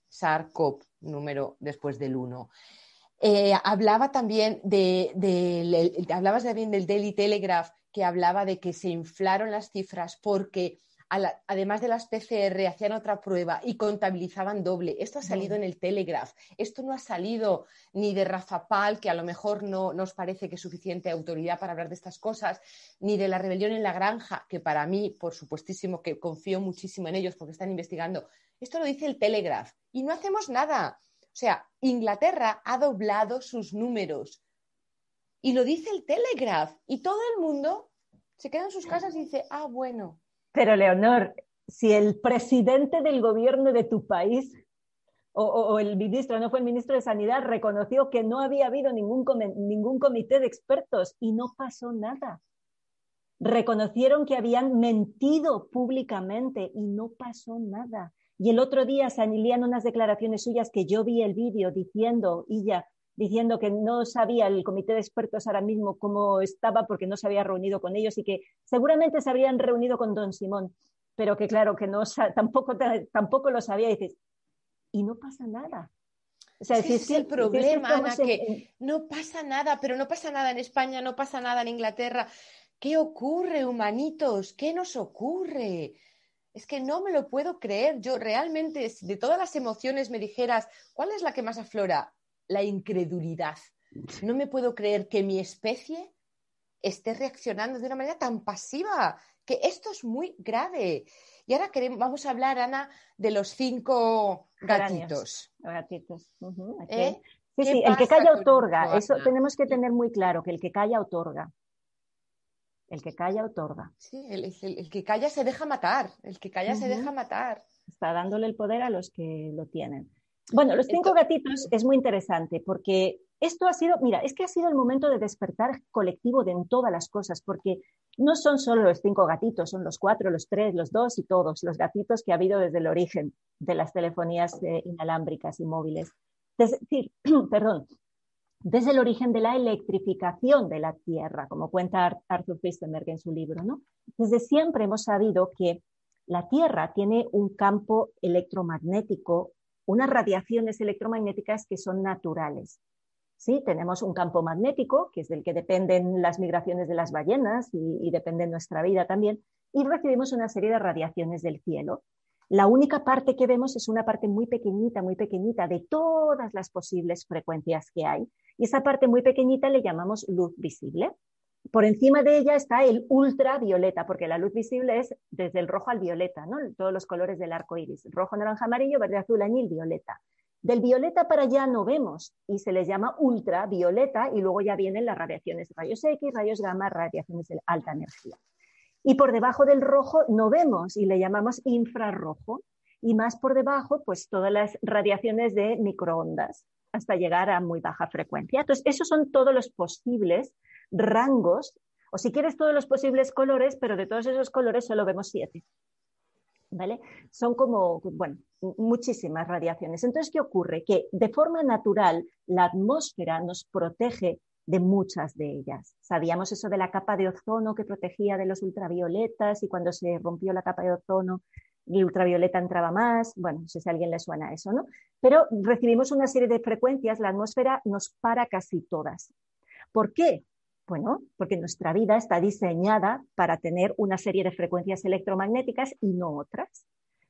SARS-CoV, número después del 1. Eh, hablaba también de, de, hablabas también del Daily Telegraph, que hablaba de que se inflaron las cifras porque además de las PCR, hacían otra prueba y contabilizaban doble. Esto ha salido en el Telegraph. Esto no ha salido ni de Rafa Pal, que a lo mejor no nos parece que es suficiente autoridad para hablar de estas cosas, ni de la rebelión en la granja, que para mí, por supuestísimo, que confío muchísimo en ellos porque están investigando. Esto lo dice el Telegraph y no hacemos nada. O sea, Inglaterra ha doblado sus números y lo dice el Telegraph y todo el mundo se queda en sus casas y dice, ah, bueno, pero Leonor, si el presidente del gobierno de tu país o, el ministro, no fue el ministro de Sanidad, reconoció que no había habido ningún, ningún comité de expertos y no pasó nada. Reconocieron que habían mentido públicamente y no pasó nada. Y el otro día salían unas declaraciones suyas que yo vi el vídeo diciendo, ya, diciendo que no sabía el comité de expertos ahora mismo cómo estaba porque no se había reunido con ellos y que seguramente se habrían reunido con don Simón, pero que claro, que no tampoco, tampoco lo sabía. Y dices, y no pasa nada. O sea, es el problema, Ana, que no pasa nada, pero no pasa nada en España, no pasa nada en Inglaterra. ¿Qué ocurre, humanitos? ¿Qué nos ocurre? Es que no me lo puedo creer. Yo realmente, de todas las emociones me dijeras, ¿cuál es la que más aflora? La incredulidad. No me puedo creer que mi especie esté reaccionando de una manera tan pasiva, que esto es muy grave. Y ahora queremos, vamos a hablar, Ana, de los cinco gatitos. Gatitos. ¿Eh? Sí, sí, el que calla otorga. Eso tenemos que tener muy claro, que el que calla otorga. El que calla otorga. Sí, el, que calla se deja matar. El que calla se deja matar. Está dándole el poder a los que lo tienen. Bueno, los cinco gatitos es muy interesante porque esto ha sido, mira, es que ha sido el momento de despertar colectivo de en todas las cosas, porque no son solo los cinco gatitos, son los cuatro, los tres, los dos y todos los gatitos que ha habido desde el origen de las telefonías eh, inalámbricas y móviles. Es decir, perdón, desde el origen de la electrificación de la Tierra, como cuenta Arthur Fistenberg en su libro, ¿no? Desde siempre hemos sabido que la Tierra tiene un campo electromagnético unas radiaciones electromagnéticas que son naturales. Sí, tenemos un campo magnético, que es del que dependen las migraciones de las ballenas y, depende nuestra vida también, y recibimos una serie de radiaciones del cielo. La única parte que vemos es una parte muy pequeñita, muy pequeñita de todas las posibles frecuencias que hay. Y esa parte muy pequeñita le llamamos luz visible. Por encima de ella está el ultravioleta, porque la luz visible es desde el rojo al violeta, ¿no? todos los colores del arco iris: rojo, naranja, amarillo, verde, azul, añil, violeta. Del violeta para allá no vemos y se les llama ultravioleta y luego ya vienen las radiaciones rayos X, rayos gamma, radiaciones de alta energía. Y por debajo del rojo no vemos y le llamamos infrarrojo. Y más por debajo, pues todas las radiaciones de microondas hasta llegar a muy baja frecuencia. Entonces, esos son todos los posibles rangos, o si quieres todos los posibles colores, pero de todos esos colores solo vemos siete. ¿Vale? Son como, bueno, muchísimas radiaciones. Entonces, ¿qué ocurre? Que de forma natural la atmósfera nos protege de muchas de ellas. Sabíamos eso de la capa de ozono que protegía de los ultravioletas y cuando se rompió la capa de ozono el ultravioleta entraba más, bueno, no sé si a alguien le suena eso, ¿no? Pero recibimos una serie de frecuencias, la atmósfera nos para casi todas. ¿Por qué? Bueno, porque nuestra vida está diseñada para tener una serie de frecuencias electromagnéticas y no otras.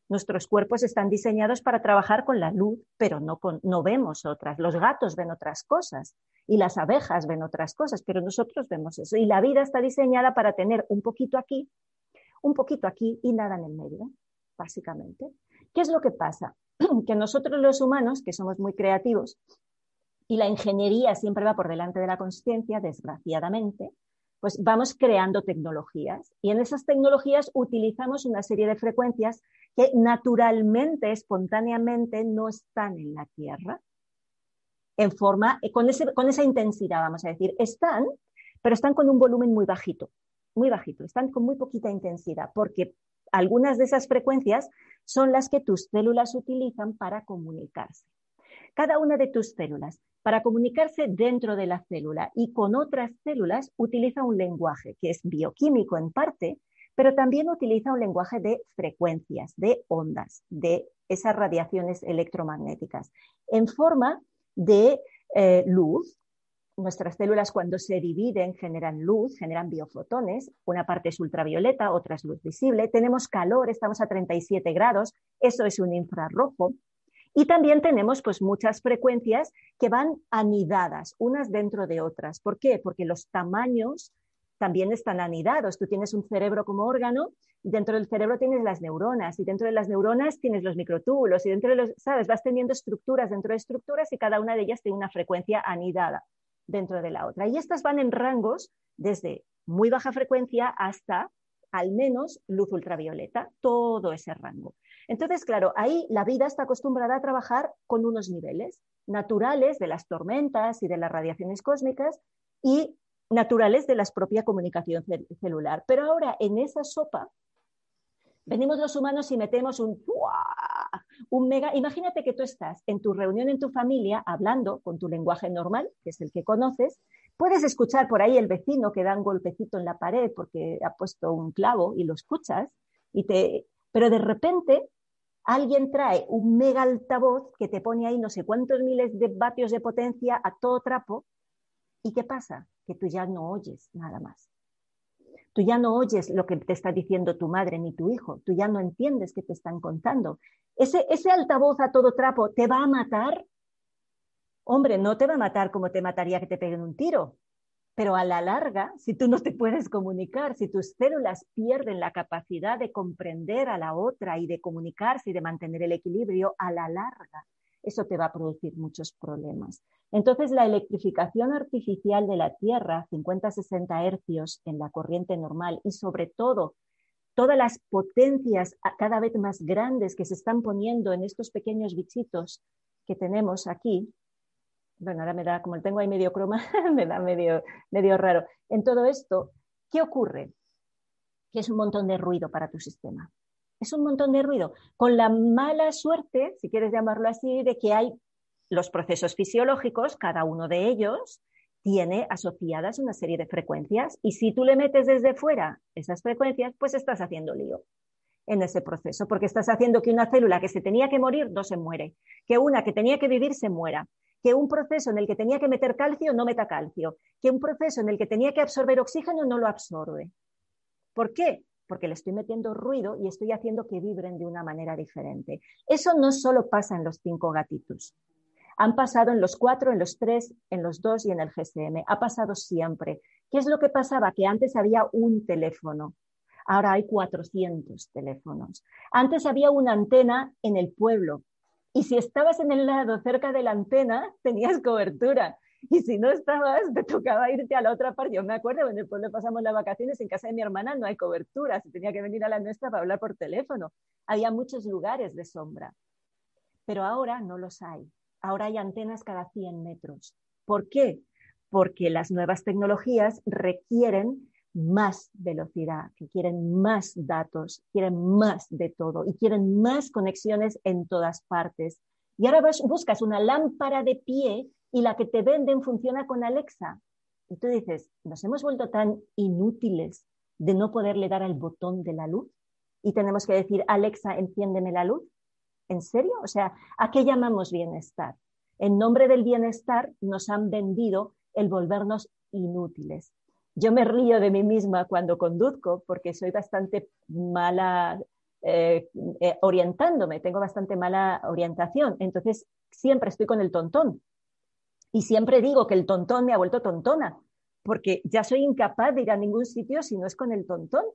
Nuestros cuerpos están diseñados para trabajar con la luz, pero no, no vemos otras. Los gatos ven otras cosas y las abejas ven otras cosas, pero nosotros vemos eso. Y la vida está diseñada para tener un poquito aquí, un poquito aquí y nada en el medio, básicamente. ¿Qué es lo que pasa? que nosotros los humanos, que somos muy creativos, y la ingeniería siempre va por delante de la conciencia, desgraciadamente, pues vamos creando tecnologías. Y en esas tecnologías utilizamos una serie de frecuencias que naturalmente, espontáneamente no están en la Tierra. En forma, eh, con, con esa intensidad, vamos a decir, están, pero están con un volumen muy bajito, muy bajito, están con muy poquita intensidad, porque algunas de esas frecuencias son las que tus células utilizan para comunicarse. Cada una de tus células para comunicarse dentro de la célula y con otras células utiliza un lenguaje que es bioquímico en parte, pero también utiliza un lenguaje de frecuencias, de ondas, de esas radiaciones electromagnéticas, en forma de eh, luz. Nuestras células cuando se dividen generan luz, generan biofotones, una parte es ultravioleta, otra es luz visible, tenemos calor, estamos a 37 grados, eso es un infrarrojo, y también tenemos pues muchas frecuencias que van anidadas, unas dentro de otras. ¿Por qué? Porque los tamaños también están anidados. Tú tienes un cerebro como órgano, dentro del cerebro tienes las neuronas, y dentro de las neuronas tienes los microtúbulos, y dentro de los, ¿sabes? Vas teniendo estructuras dentro de estructuras y cada una de ellas tiene una frecuencia anidada dentro de la otra. Y estas van en rangos desde muy baja frecuencia hasta al menos luz ultravioleta, todo ese rango. Entonces, claro, ahí la vida está acostumbrada a trabajar con unos niveles naturales de las tormentas y de las radiaciones cósmicas y naturales de la propia comunicación celular. Pero ahora en esa sopa venimos los humanos y metemos un, un mega... Imagínate que tú estás en tu reunión en tu familia hablando con tu lenguaje normal, que es el que conoces, puedes escuchar por ahí el vecino que da un golpecito en la pared porque ha puesto un clavo y lo escuchas, y te... pero de repente alguien trae un mega altavoz que te pone ahí no sé cuántos miles de vatios de potencia a todo trapo. ¿Y qué pasa? Que tú ya no oyes nada más. Tú ya no oyes lo que te está diciendo tu madre ni tu hijo. Tú ya no entiendes qué te están contando. Ese, ese altavoz a todo trapo te va a matar. Hombre, no te va a matar como te mataría que te peguen un tiro. Pero a la larga, si tú no te puedes comunicar, si tus células pierden la capacidad de comprender a la otra y de comunicarse y de mantener el equilibrio, a la larga, eso te va a producir muchos problemas. Entonces, la electrificación artificial de la Tierra, 50-60 hercios en la corriente normal y sobre todo todas las potencias cada vez más grandes que se están poniendo en estos pequeños bichitos que tenemos aquí, bueno, ahora me da, como tengo ahí medio croma, me da medio, medio raro. En todo esto, ¿qué ocurre? Que es un montón de ruido para tu sistema. Es un montón de ruido. Con la mala suerte, si quieres llamarlo así, de que hay los procesos fisiológicos, cada uno de ellos tiene asociadas una serie de frecuencias y si tú le metes desde fuera esas frecuencias, pues estás haciendo lío en ese proceso, porque estás haciendo que una célula que se tenía que morir no se muere, que una que tenía que vivir se muera, que un proceso en el que tenía que meter calcio no meta calcio, que un proceso en el que tenía que absorber oxígeno no lo absorbe. ¿Por qué? Porque le estoy metiendo ruido y estoy haciendo que vibren de una manera diferente. Eso no solo pasa en los cinco gatitos. Han pasado en los cuatro, en los tres, en los dos y en el GSM. Ha pasado siempre. ¿Qué es lo que pasaba? Que antes había un teléfono. Ahora hay 400 teléfonos. Antes había una antena en el pueblo. Y si estabas en el lado cerca de la antena, tenías cobertura. Y si no estabas, te tocaba irte a la otra parte. Yo me acuerdo, en el pueblo pasamos las vacaciones, en casa de mi hermana no hay cobertura, se tenía que venir a la nuestra para hablar por teléfono. Había muchos lugares de sombra. Pero ahora no los hay. Ahora hay antenas cada 100 metros. ¿Por qué? Porque las nuevas tecnologías requieren más velocidad, que quieren más datos, quieren más de todo y quieren más conexiones en todas partes. Y ahora buscas una lámpara de pie y la que te venden funciona con Alexa. Y tú dices, nos hemos vuelto tan inútiles de no poderle dar al botón de la luz y tenemos que decir, Alexa, enciéndeme la luz. ¿En serio? O sea, ¿a qué llamamos bienestar? En nombre del bienestar nos han vendido el volvernos inútiles. Yo me río de mí misma cuando conduzco porque soy bastante mala eh, eh, orientándome, tengo bastante mala orientación. Entonces, siempre estoy con el tontón. Y siempre digo que el tontón me ha vuelto tontona, porque ya soy incapaz de ir a ningún sitio si no es con el tontón.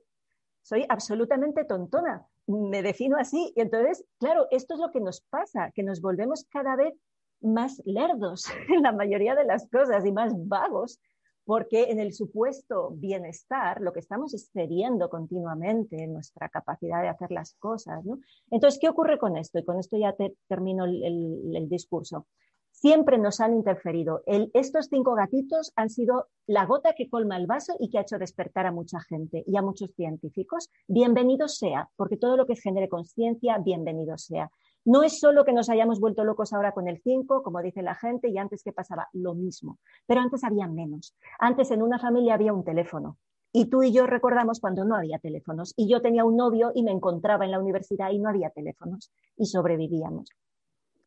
Soy absolutamente tontona. Me defino así. Y entonces, claro, esto es lo que nos pasa, que nos volvemos cada vez más lerdos en la mayoría de las cosas y más vagos porque en el supuesto bienestar lo que estamos es cediendo continuamente nuestra capacidad de hacer las cosas. ¿no? Entonces, ¿qué ocurre con esto? Y con esto ya termino el, discurso. Siempre nos han interferido. estos cinco gatitos han sido la gota que colma el vaso y que ha hecho despertar a mucha gente y a muchos científicos. Bienvenido sea, porque todo lo que genere conciencia, bienvenido sea. No es solo que nos hayamos vuelto locos ahora con el 5, como dice la gente, y antes que pasaba lo mismo, pero antes había menos. Antes en una familia había un teléfono. Y tú y yo recordamos cuando no había teléfonos. Y yo tenía un novio y me encontraba en la universidad y no había teléfonos. Y sobrevivíamos.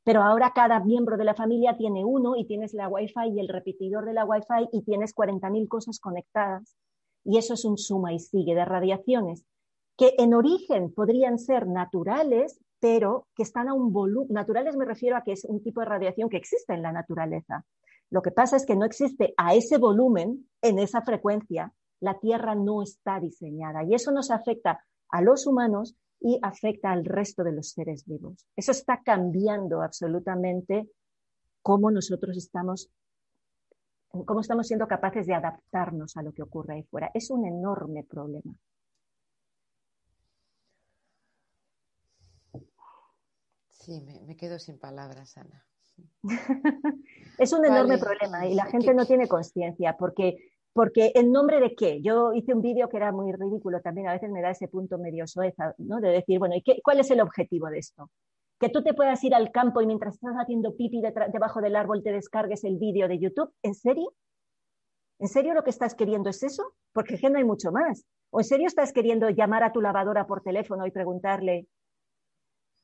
Pero ahora cada miembro de la familia tiene uno y tienes la Wi-Fi y el repetidor de la Wi-Fi y tienes 40.000 cosas conectadas. Y eso es un suma y sigue de radiaciones que en origen podrían ser naturales, pero que están a un volumen, naturales me refiero a que es un tipo de radiación que existe en la naturaleza. Lo que pasa es que no existe a ese volumen, en esa frecuencia, la Tierra no está diseñada y eso nos afecta a los humanos y afecta al resto de los seres vivos. Eso está cambiando absolutamente cómo nosotros estamos, cómo estamos siendo capaces de adaptarnos a lo que ocurre ahí fuera. Es un enorme problema. Sí, me, quedo sin palabras, Ana. es un enorme problema y la gente no tiene conciencia porque, porque en nombre de qué? Yo hice un vídeo que era muy ridículo también, a veces me da ese punto medio soeza, ¿no? De decir, bueno, ¿y qué, cuál es el objetivo de esto? Que tú te puedas ir al campo y mientras estás haciendo pipi debajo del árbol te descargues el vídeo de YouTube. ¿En serio? ¿En serio lo que estás queriendo es eso? Porque no hay mucho más. ¿O en serio estás queriendo llamar a tu lavadora por teléfono y preguntarle,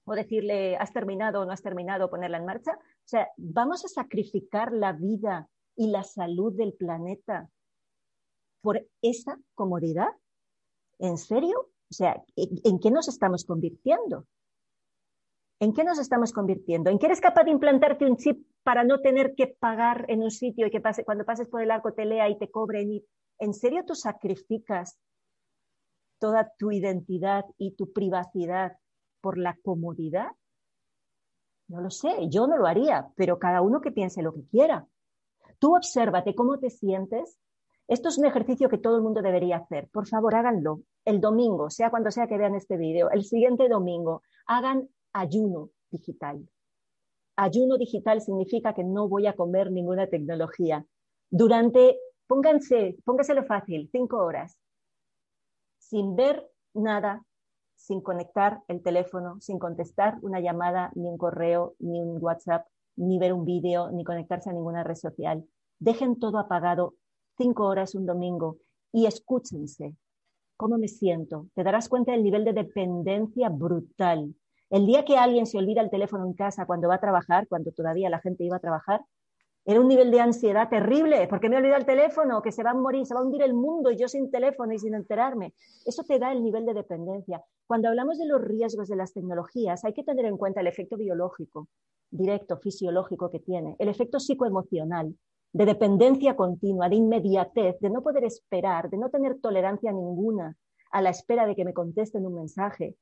o decirle, has terminado o no has terminado, ponerla en marcha. O sea, vamos a sacrificar la vida y la salud del planeta por esa comodidad. ¿En serio? O sea, ¿en qué nos estamos convirtiendo? ¿En qué nos estamos convirtiendo? ¿En qué eres capaz de implantarte un chip para no tener que pagar en un sitio y que pase, cuando pases por el arco te lea y te cobren? ¿En serio tú sacrificas toda tu identidad y tu privacidad por la comodidad? No lo sé, yo no lo haría, pero cada uno que piense lo que quiera. Tú obsérvate cómo te sientes. Esto es un ejercicio que todo el mundo debería hacer. Por favor, háganlo. El domingo, sea cuando sea que vean este vídeo, el siguiente domingo, hagan ayuno digital. Ayuno digital significa que no voy a comer ninguna tecnología. Durante, pónganse, póngaselo fácil, cinco horas, sin ver nada, sin conectar el teléfono, sin contestar una llamada, ni un correo, ni un WhatsApp, ni ver un vídeo, ni conectarse a ninguna red social. Dejen todo apagado cinco horas un domingo y escúchense. ¿Cómo me siento? Te darás cuenta del nivel de dependencia brutal. El día que alguien se olvida el teléfono en casa cuando va a trabajar, cuando todavía la gente iba a trabajar, era un nivel de ansiedad terrible, porque me he olvidado el teléfono, que se va a morir, se va a hundir el mundo y yo sin teléfono y sin enterarme. Eso te da el nivel de dependencia. Cuando hablamos de los riesgos de las tecnologías, hay que tener en cuenta el efecto biológico, directo, fisiológico que tiene, el efecto psicoemocional, de dependencia continua, de inmediatez, de no poder esperar, de no tener tolerancia ninguna a la espera de que me contesten un mensaje,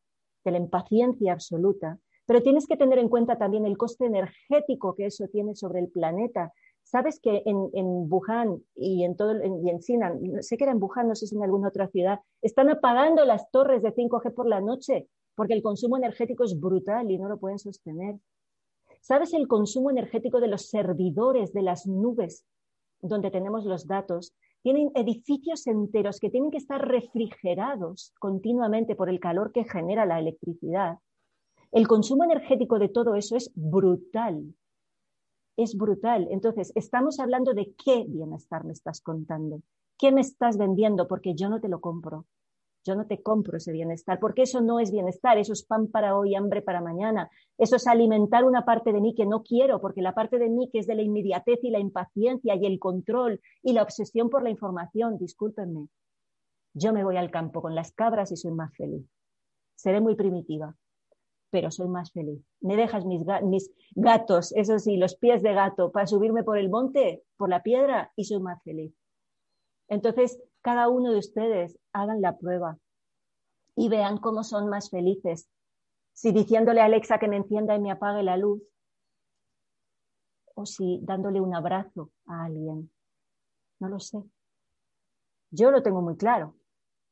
de la impaciencia absoluta, pero tienes que tener en cuenta también el coste energético que eso tiene sobre el planeta. Sabes que en, Wuhan y en, todo, y en China, sé que era en Wuhan, no sé si en alguna otra ciudad, están apagando las torres de 5G por la noche porque el consumo energético es brutal y no lo pueden sostener. ¿Sabes el consumo energético de los servidores de las nubes donde tenemos los datos? Tienen edificios enteros que tienen que estar refrigerados continuamente por el calor que genera la electricidad el consumo energético de todo eso es brutal. Es brutal. Entonces, estamos hablando de qué bienestar me estás contando. ¿Qué me estás vendiendo? Porque yo no te lo compro. Yo no te compro ese bienestar, porque eso no es bienestar, eso es pan para hoy, hambre para mañana. Eso es alimentar una parte de mí que no quiero, porque la parte de mí que es de la inmediatez y la impaciencia y el control y la obsesión por la información, discúlpenme, yo me voy al campo con las cabras y soy más feliz. Seré muy primitiva, pero soy más feliz. ¿Me dejas mis, gatos, eso sí, los pies de gato, para subirme por el monte, por la piedra y soy más feliz? Entonces, cada uno de ustedes hagan la prueba y vean cómo son más felices. Si diciéndole a Alexa que me encienda y me apague la luz, o si dándole un abrazo a alguien. No lo sé. Yo lo tengo muy claro.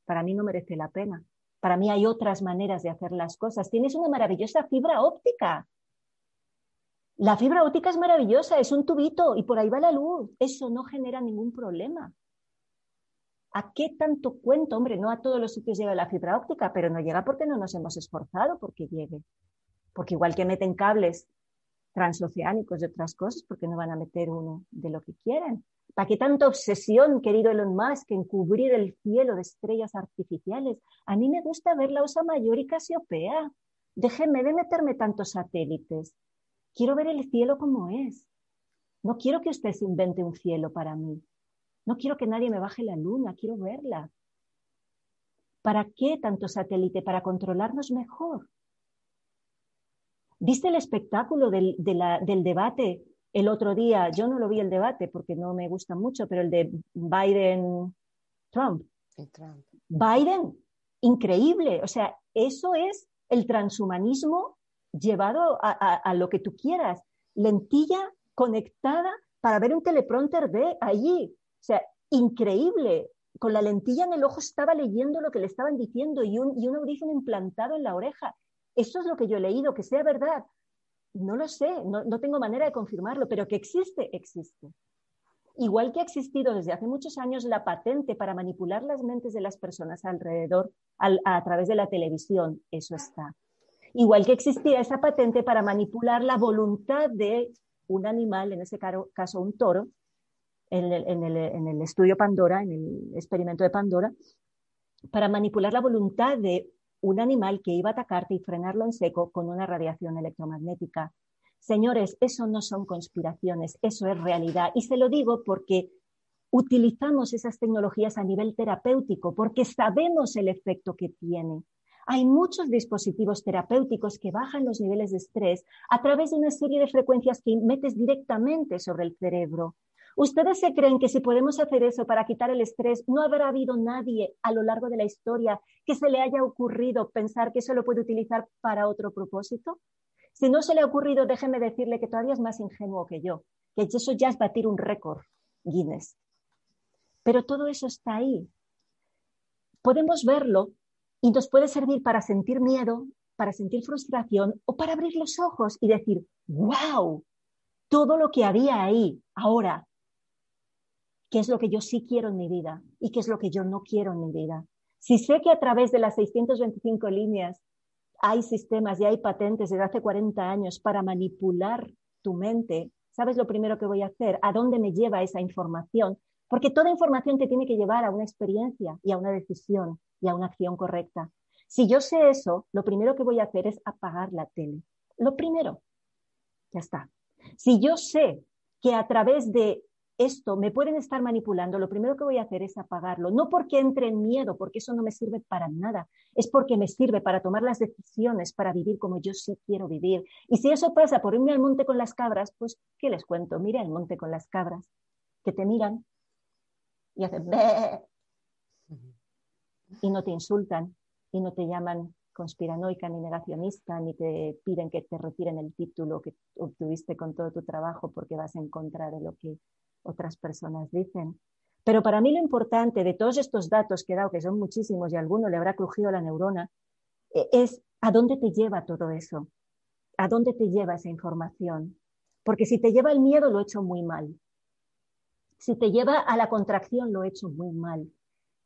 Para mí no merece la pena. Para mí hay otras maneras de hacer las cosas. Tienes una maravillosa fibra óptica. La fibra óptica es maravillosa, es un tubito y por ahí va la luz. Eso no genera ningún problema. ¿A qué tanto cuento? Hombre, no a todos los sitios llega la fibra óptica, pero no llega porque no nos hemos esforzado porque llegue. Porque igual que meten cables transoceánicos de otras cosas, porque no van a meter uno de lo que quieren? ¿Para qué tanta obsesión, querido Elon Musk, en cubrir el cielo de estrellas artificiales? A mí me gusta ver la Osa Mayor y Casiopea. Déjenme de meterme tantos satélites. Quiero ver el cielo como es. No quiero que usted se invente un cielo para mí. No quiero que nadie me baje la luna, quiero verla. ¿Para qué tanto satélite? Para controlarnos mejor. ¿Viste el espectáculo del, debate el otro día? Yo no lo vi el debate porque no me gusta mucho, pero el de Biden-Trump. Biden, increíble. O sea, eso es el transhumanismo llevado a, a, lo que tú quieras. Lentilla conectada para ver un teleprompter de allí. O sea, increíble. Con la lentilla en el ojo estaba leyendo lo que le estaban diciendo y un, y un audífono implantado en la oreja. Eso es lo que yo he leído, que sea verdad. No lo sé, no, no tengo manera de confirmarlo, pero que existe, existe. Igual que ha existido desde hace muchos años la patente para manipular las mentes de las personas alrededor a través de la televisión, eso está. Igual que existía esa patente para manipular la voluntad de un animal, en ese caso un toro, en el, estudio Pandora, en el experimento de Pandora, para manipular la voluntad de un animal que iba a atacarte y frenarlo en seco con una radiación electromagnética. Señores, eso no son conspiraciones, eso es realidad. Y se lo digo porque utilizamos esas tecnologías a nivel terapéutico, porque sabemos el efecto que tiene. Hay muchos dispositivos terapéuticos que bajan los niveles de estrés a través de una serie de frecuencias que metes directamente sobre el cerebro. ¿Ustedes se creen que si podemos hacer eso para quitar el estrés, no habrá habido nadie a lo largo de la historia que se le haya ocurrido pensar que eso lo puede utilizar para otro propósito? Si no se le ha ocurrido, déjeme decirle que todavía es más ingenuo que yo, que eso ya es batir un récord Guinness. Pero todo eso está ahí. Podemos verlo y nos puede servir para sentir miedo, para sentir frustración o para abrir los ojos y decir, wow, todo lo que había ahí ahora qué es lo que yo sí quiero en mi vida y qué es lo que yo no quiero en mi vida. Si sé que a través de las 625 líneas hay sistemas y hay patentes desde hace 40 años para manipular tu mente, ¿sabes lo primero que voy a hacer? ¿A dónde me lleva esa información? Porque toda información te tiene que llevar a una experiencia y a una decisión y a una acción correcta. Si yo sé eso, lo primero que voy a hacer es apagar la tele. Lo primero. Ya está. Si yo sé que a través de esto me pueden estar manipulando, lo primero que voy a hacer es apagarlo. No porque entre en miedo, porque eso no me sirve para nada. Es porque me sirve para tomar las decisiones, para vivir como yo sí quiero vivir. Y si eso pasa por irme al monte con las cabras, pues, ¿qué les cuento? Mira el monte con las cabras, que te miran y hacen y no te insultan y no te llaman conspiranoica ni negacionista, ni te piden que te retiren el título que obtuviste con todo tu trabajo porque vas en contra de lo que otras personas dicen. Pero para mí lo importante de todos estos datos que he dado, que son muchísimos y a alguno le habrá crujido la neurona, e, es a dónde te lleva todo eso, a dónde te lleva esa información. Porque si te lleva el miedo, lo he hecho muy mal. Si te lleva a la contracción, lo he hecho muy mal.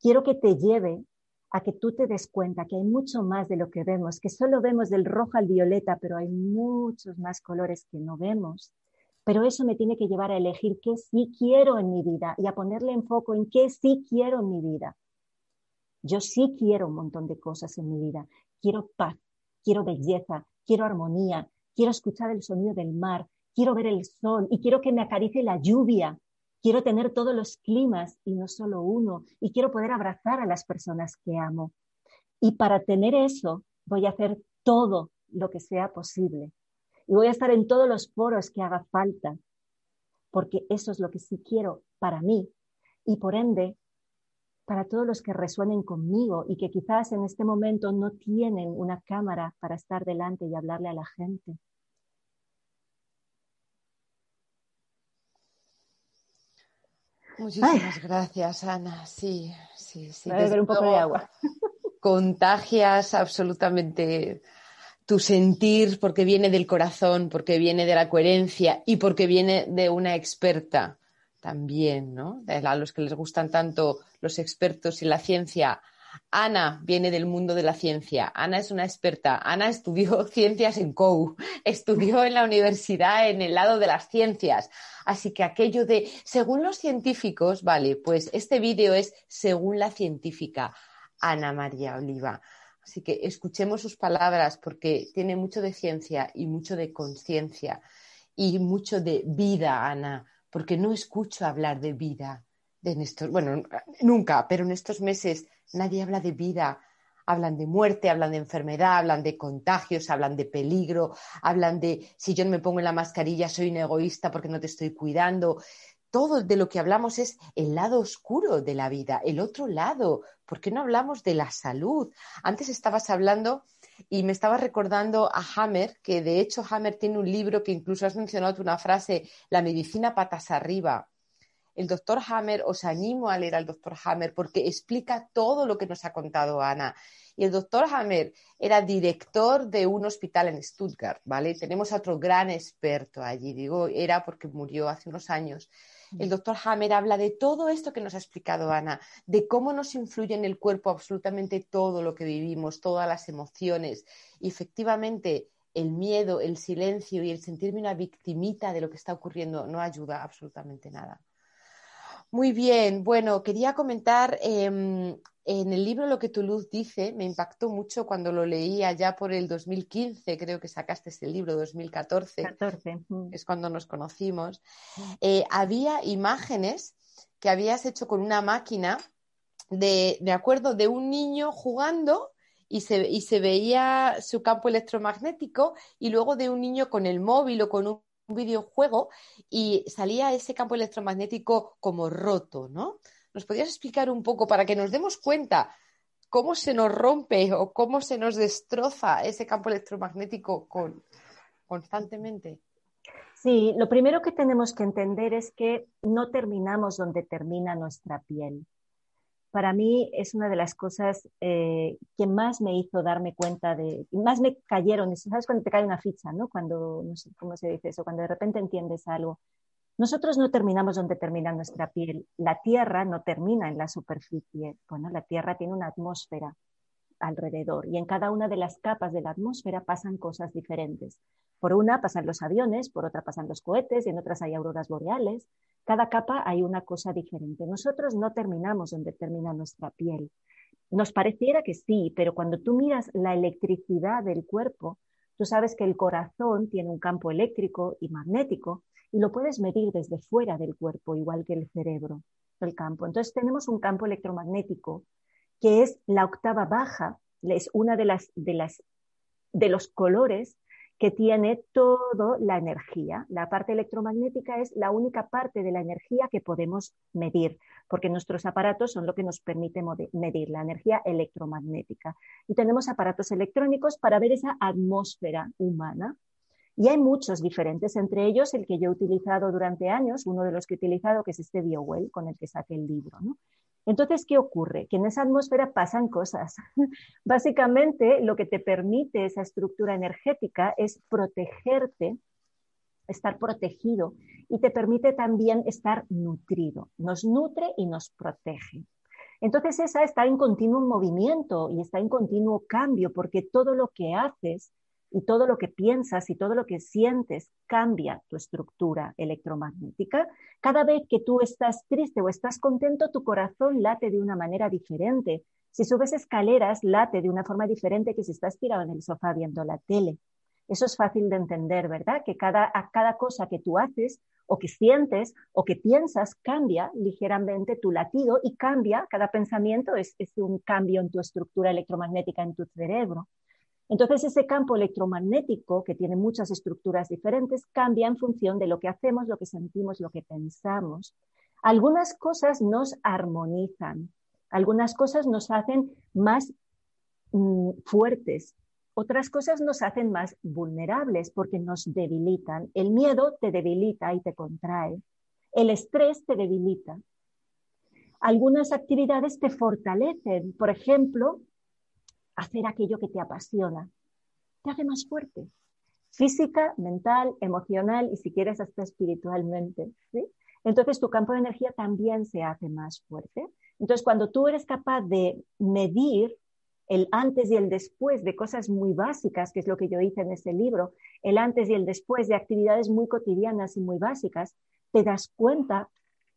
Quiero que te lleve a que tú te des cuenta que hay mucho más de lo que vemos, que solo vemos del rojo al violeta, pero hay muchos más colores que no vemos pero eso me tiene que llevar a elegir qué sí quiero en mi vida y a ponerle enfoque en qué sí quiero en mi vida. Yo sí quiero un montón de cosas en mi vida. Quiero paz, quiero belleza, quiero armonía, quiero escuchar el sonido del mar, quiero ver el sol y quiero que me acaricie la lluvia. Quiero tener todos los climas y no solo uno. Y quiero poder abrazar a las personas que amo. Y para tener eso voy a hacer todo lo que sea posible. Y voy a estar en todos los foros que haga falta. Porque eso es lo que sí quiero para mí. Y por ende, para todos los que resuenen conmigo y que quizás en este momento no tienen una cámara para estar delante y hablarle a la gente. Muchísimas gracias, Ana. Sí, sí, sí. Voy a beber un poco de agua. Contagias absolutamente tu sentir porque viene del corazón, porque viene de la coherencia y porque viene de una experta también, ¿no? A los que les gustan tanto los expertos y la ciencia. Ana viene del mundo de la ciencia. Ana es una experta. Ana estudió ciencias en COU, estudió en la universidad en el lado de las ciencias. Así que aquello de, según los científicos, vale, pues este vídeo es según la científica Ana María Oliva. Así que escuchemos sus palabras porque tiene mucho de ciencia y mucho de conciencia y mucho de vida, Ana porque no escucho hablar de vida. De estos, bueno, nunca, pero en estos meses nadie habla de vida. Hablan de muerte, hablan de enfermedad, hablan de contagios, hablan de peligro, hablan de si yo no me pongo en la mascarilla soy un egoísta porque no te estoy cuidando. Todo de lo que hablamos es el lado oscuro de la vida, el otro lado. ¿Por qué no hablamos de la salud? Antes estabas hablando y me estaba recordando a Hammer, que de hecho Hammer tiene un libro que incluso has mencionado una frase, La medicina patas arriba. El doctor Hammer, os animo a leer al doctor Hammer porque explica todo lo que nos ha contado Ana. Y el doctor Hammer era director de un hospital en Stuttgart, ¿vale? Tenemos a otro gran experto allí, digo, era porque murió hace unos años el doctor Hammer habla de todo esto que nos ha explicado Ana, de cómo nos influye en el cuerpo absolutamente todo lo que vivimos, todas las emociones. Y efectivamente, el miedo, el silencio y el sentirme una victimita de lo que está ocurriendo no ayuda absolutamente nada. Muy bien, bueno, quería comentar em, en el libro Lo que tu luz dice, me impactó mucho cuando lo leí allá por el 2015, creo que sacaste ese libro, 2014, 14. Mm. es cuando nos conocimos. Eh, había imágenes que habías hecho con una máquina de, me acuerdo, de un niño jugando y se, y se veía su campo electromagnético y luego de un niño con el móvil o con un videojuego y salía ese campo electromagnético como roto, ¿no? ¿Nos podrías explicar un poco para que nos demos cuenta cómo se nos rompe o cómo se nos destroza ese campo electromagnético constantemente? Sí, lo primero que tenemos que entender es que no terminamos donde termina nuestra piel. Para mí es una de las cosas eh, que más me hizo darme cuenta de, más me cayeron, ¿sabes cuando te cae una ficha, ¿no? Cuando, no sé cómo se dice eso, cuando de repente entiendes algo. Nosotros no terminamos donde termina nuestra piel. La Tierra no termina en la superficie. Bueno, la Tierra tiene una atmósfera alrededor y en cada una de las capas de la atmósfera pasan cosas diferentes. Por una pasan los aviones, por otra pasan los cohetes y en otras hay auroras boreales. Cada capa hay una cosa diferente. Nosotros no terminamos donde termina nuestra piel. Nos pareciera que sí, pero cuando tú miras la electricidad del cuerpo, tú sabes que el corazón tiene un campo eléctrico y magnético y lo puedes medir desde fuera del cuerpo, igual que el cerebro, el campo. Entonces tenemos un campo electromagnético que es la octava baja, es una de las de las de los colores que tiene toda la energía. La parte electromagnética es la única parte de la energía que podemos medir, porque nuestros aparatos son lo que nos permite medir la energía electromagnética. Y tenemos aparatos electrónicos para ver esa atmósfera humana. Y hay muchos diferentes, entre ellos el que yo he utilizado durante años, uno de los que he utilizado, que es este BioWell, con el que saqué el libro. Entonces, ¿qué ocurre? Que en esa atmósfera pasan cosas. Básicamente, lo que te permite esa estructura energética es protegerte, estar protegido, y te permite también estar nutrido. Nos nutre y nos protege. Entonces, esa está en continuo movimiento y está en continuo cambio, porque todo lo que haces y todo lo que piensas y todo lo que sientes cambia tu estructura electromagnética. Cada vez que tú estás triste o estás contento, tu corazón late de una manera diferente. Si subes escaleras, late de una forma diferente que si estás tirado en el sofá viendo la tele. Eso es fácil de entender, ¿verdad? Que cada, a cada cosa que tú haces o que sientes o que piensas cambia ligeramente tu latido y cambia, cada pensamiento es, es un cambio en tu estructura electromagnética en tu cerebro. Entonces ese campo electromagnético, que tiene muchas estructuras diferentes, cambia en función de lo que hacemos, lo que sentimos, lo que pensamos. Algunas cosas nos armonizan, algunas cosas nos hacen más mm, fuertes, otras cosas nos hacen más vulnerables porque nos debilitan. El miedo te debilita y te contrae. El estrés te debilita. Algunas actividades te fortalecen. Por ejemplo, hacer aquello que te apasiona. Te hace más fuerte. Física, mental, emocional y si quieres hasta espiritualmente. Entonces tu campo de energía también se hace más fuerte. Entonces cuando tú eres capaz de medir el antes y el después de cosas muy básicas, que es lo que yo hice en ese libro, el antes y el después de actividades muy cotidianas y muy básicas, te das cuenta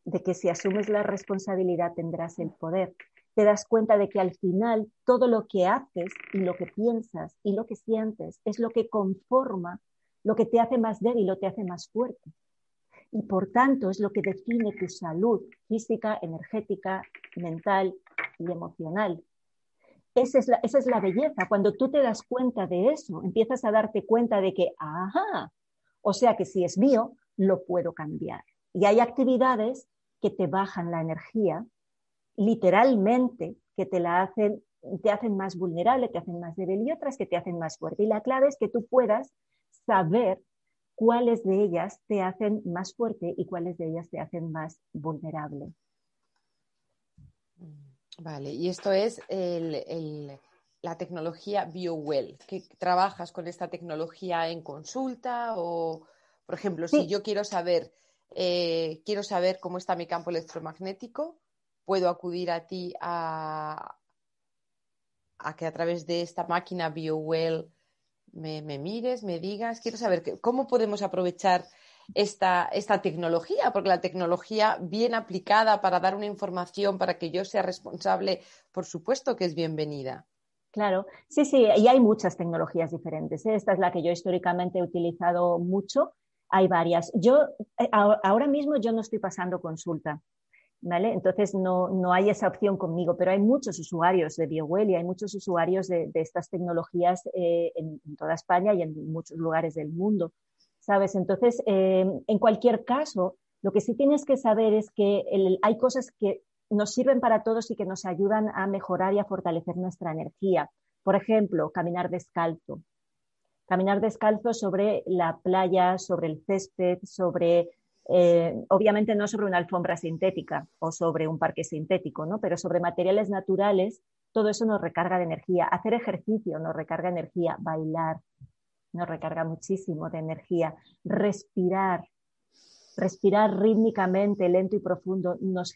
de que si asumes la responsabilidad tendrás el poder. Te das cuenta de que al final todo lo que haces y lo que piensas y lo que sientes es lo que conforma lo que te hace más débil o te hace más fuerte. Y por tanto es lo que define tu salud física, energética, mental y emocional. Esa es, la, belleza. Cuando tú te das cuenta de eso, empiezas a darte cuenta de que, ajá, o sea que si es mío, lo puedo cambiar. Y hay actividades que te bajan la energía, literalmente, que te la hacen, te hacen más vulnerable, te hacen más débil y otras que te hacen más fuerte. Y la clave es que tú puedas saber cuáles de ellas te hacen más fuerte y cuáles de ellas te hacen más vulnerable. Vale, y esto es la tecnología BioWell. ¿Que trabajas con esta tecnología en consulta? O, por ejemplo, si yo quiero saber, eh, quiero saber cómo está mi campo electromagnético, puedo acudir a ti a, que a través de esta máquina BioWell me, me mires, me digas. Quiero saber cómo podemos aprovechar esta, esta tecnología, porque la tecnología bien aplicada para dar una información, para que yo sea responsable, por supuesto que es bienvenida. Claro, sí, sí, y hay muchas tecnologías diferentes. ¿eh? Esta es la que yo históricamente he utilizado mucho. Hay varias. Yo eh, ahora mismo yo no estoy pasando consulta. Entonces no, no, hay esa opción conmigo, pero hay muchos usuarios de BioWell y hay muchos usuarios de, estas tecnologías eh, en, toda España y en muchos lugares del mundo. ¿sabes? Entonces, eh, en cualquier caso, lo que sí tienes que saber es que hay cosas que nos sirven para todos y que nos ayudan a mejorar y a fortalecer nuestra energía. Por ejemplo, caminar descalzo. Caminar descalzo sobre la playa, sobre el césped, sobre, eh, obviamente no sobre una alfombra sintética o sobre un parque sintético, ¿no? pero sobre materiales naturales, todo eso nos recarga de energía. Hacer ejercicio nos recarga energía, bailar, nos recarga muchísimo de energía. Respirar, respirar rítmicamente, lento y profundo, nos,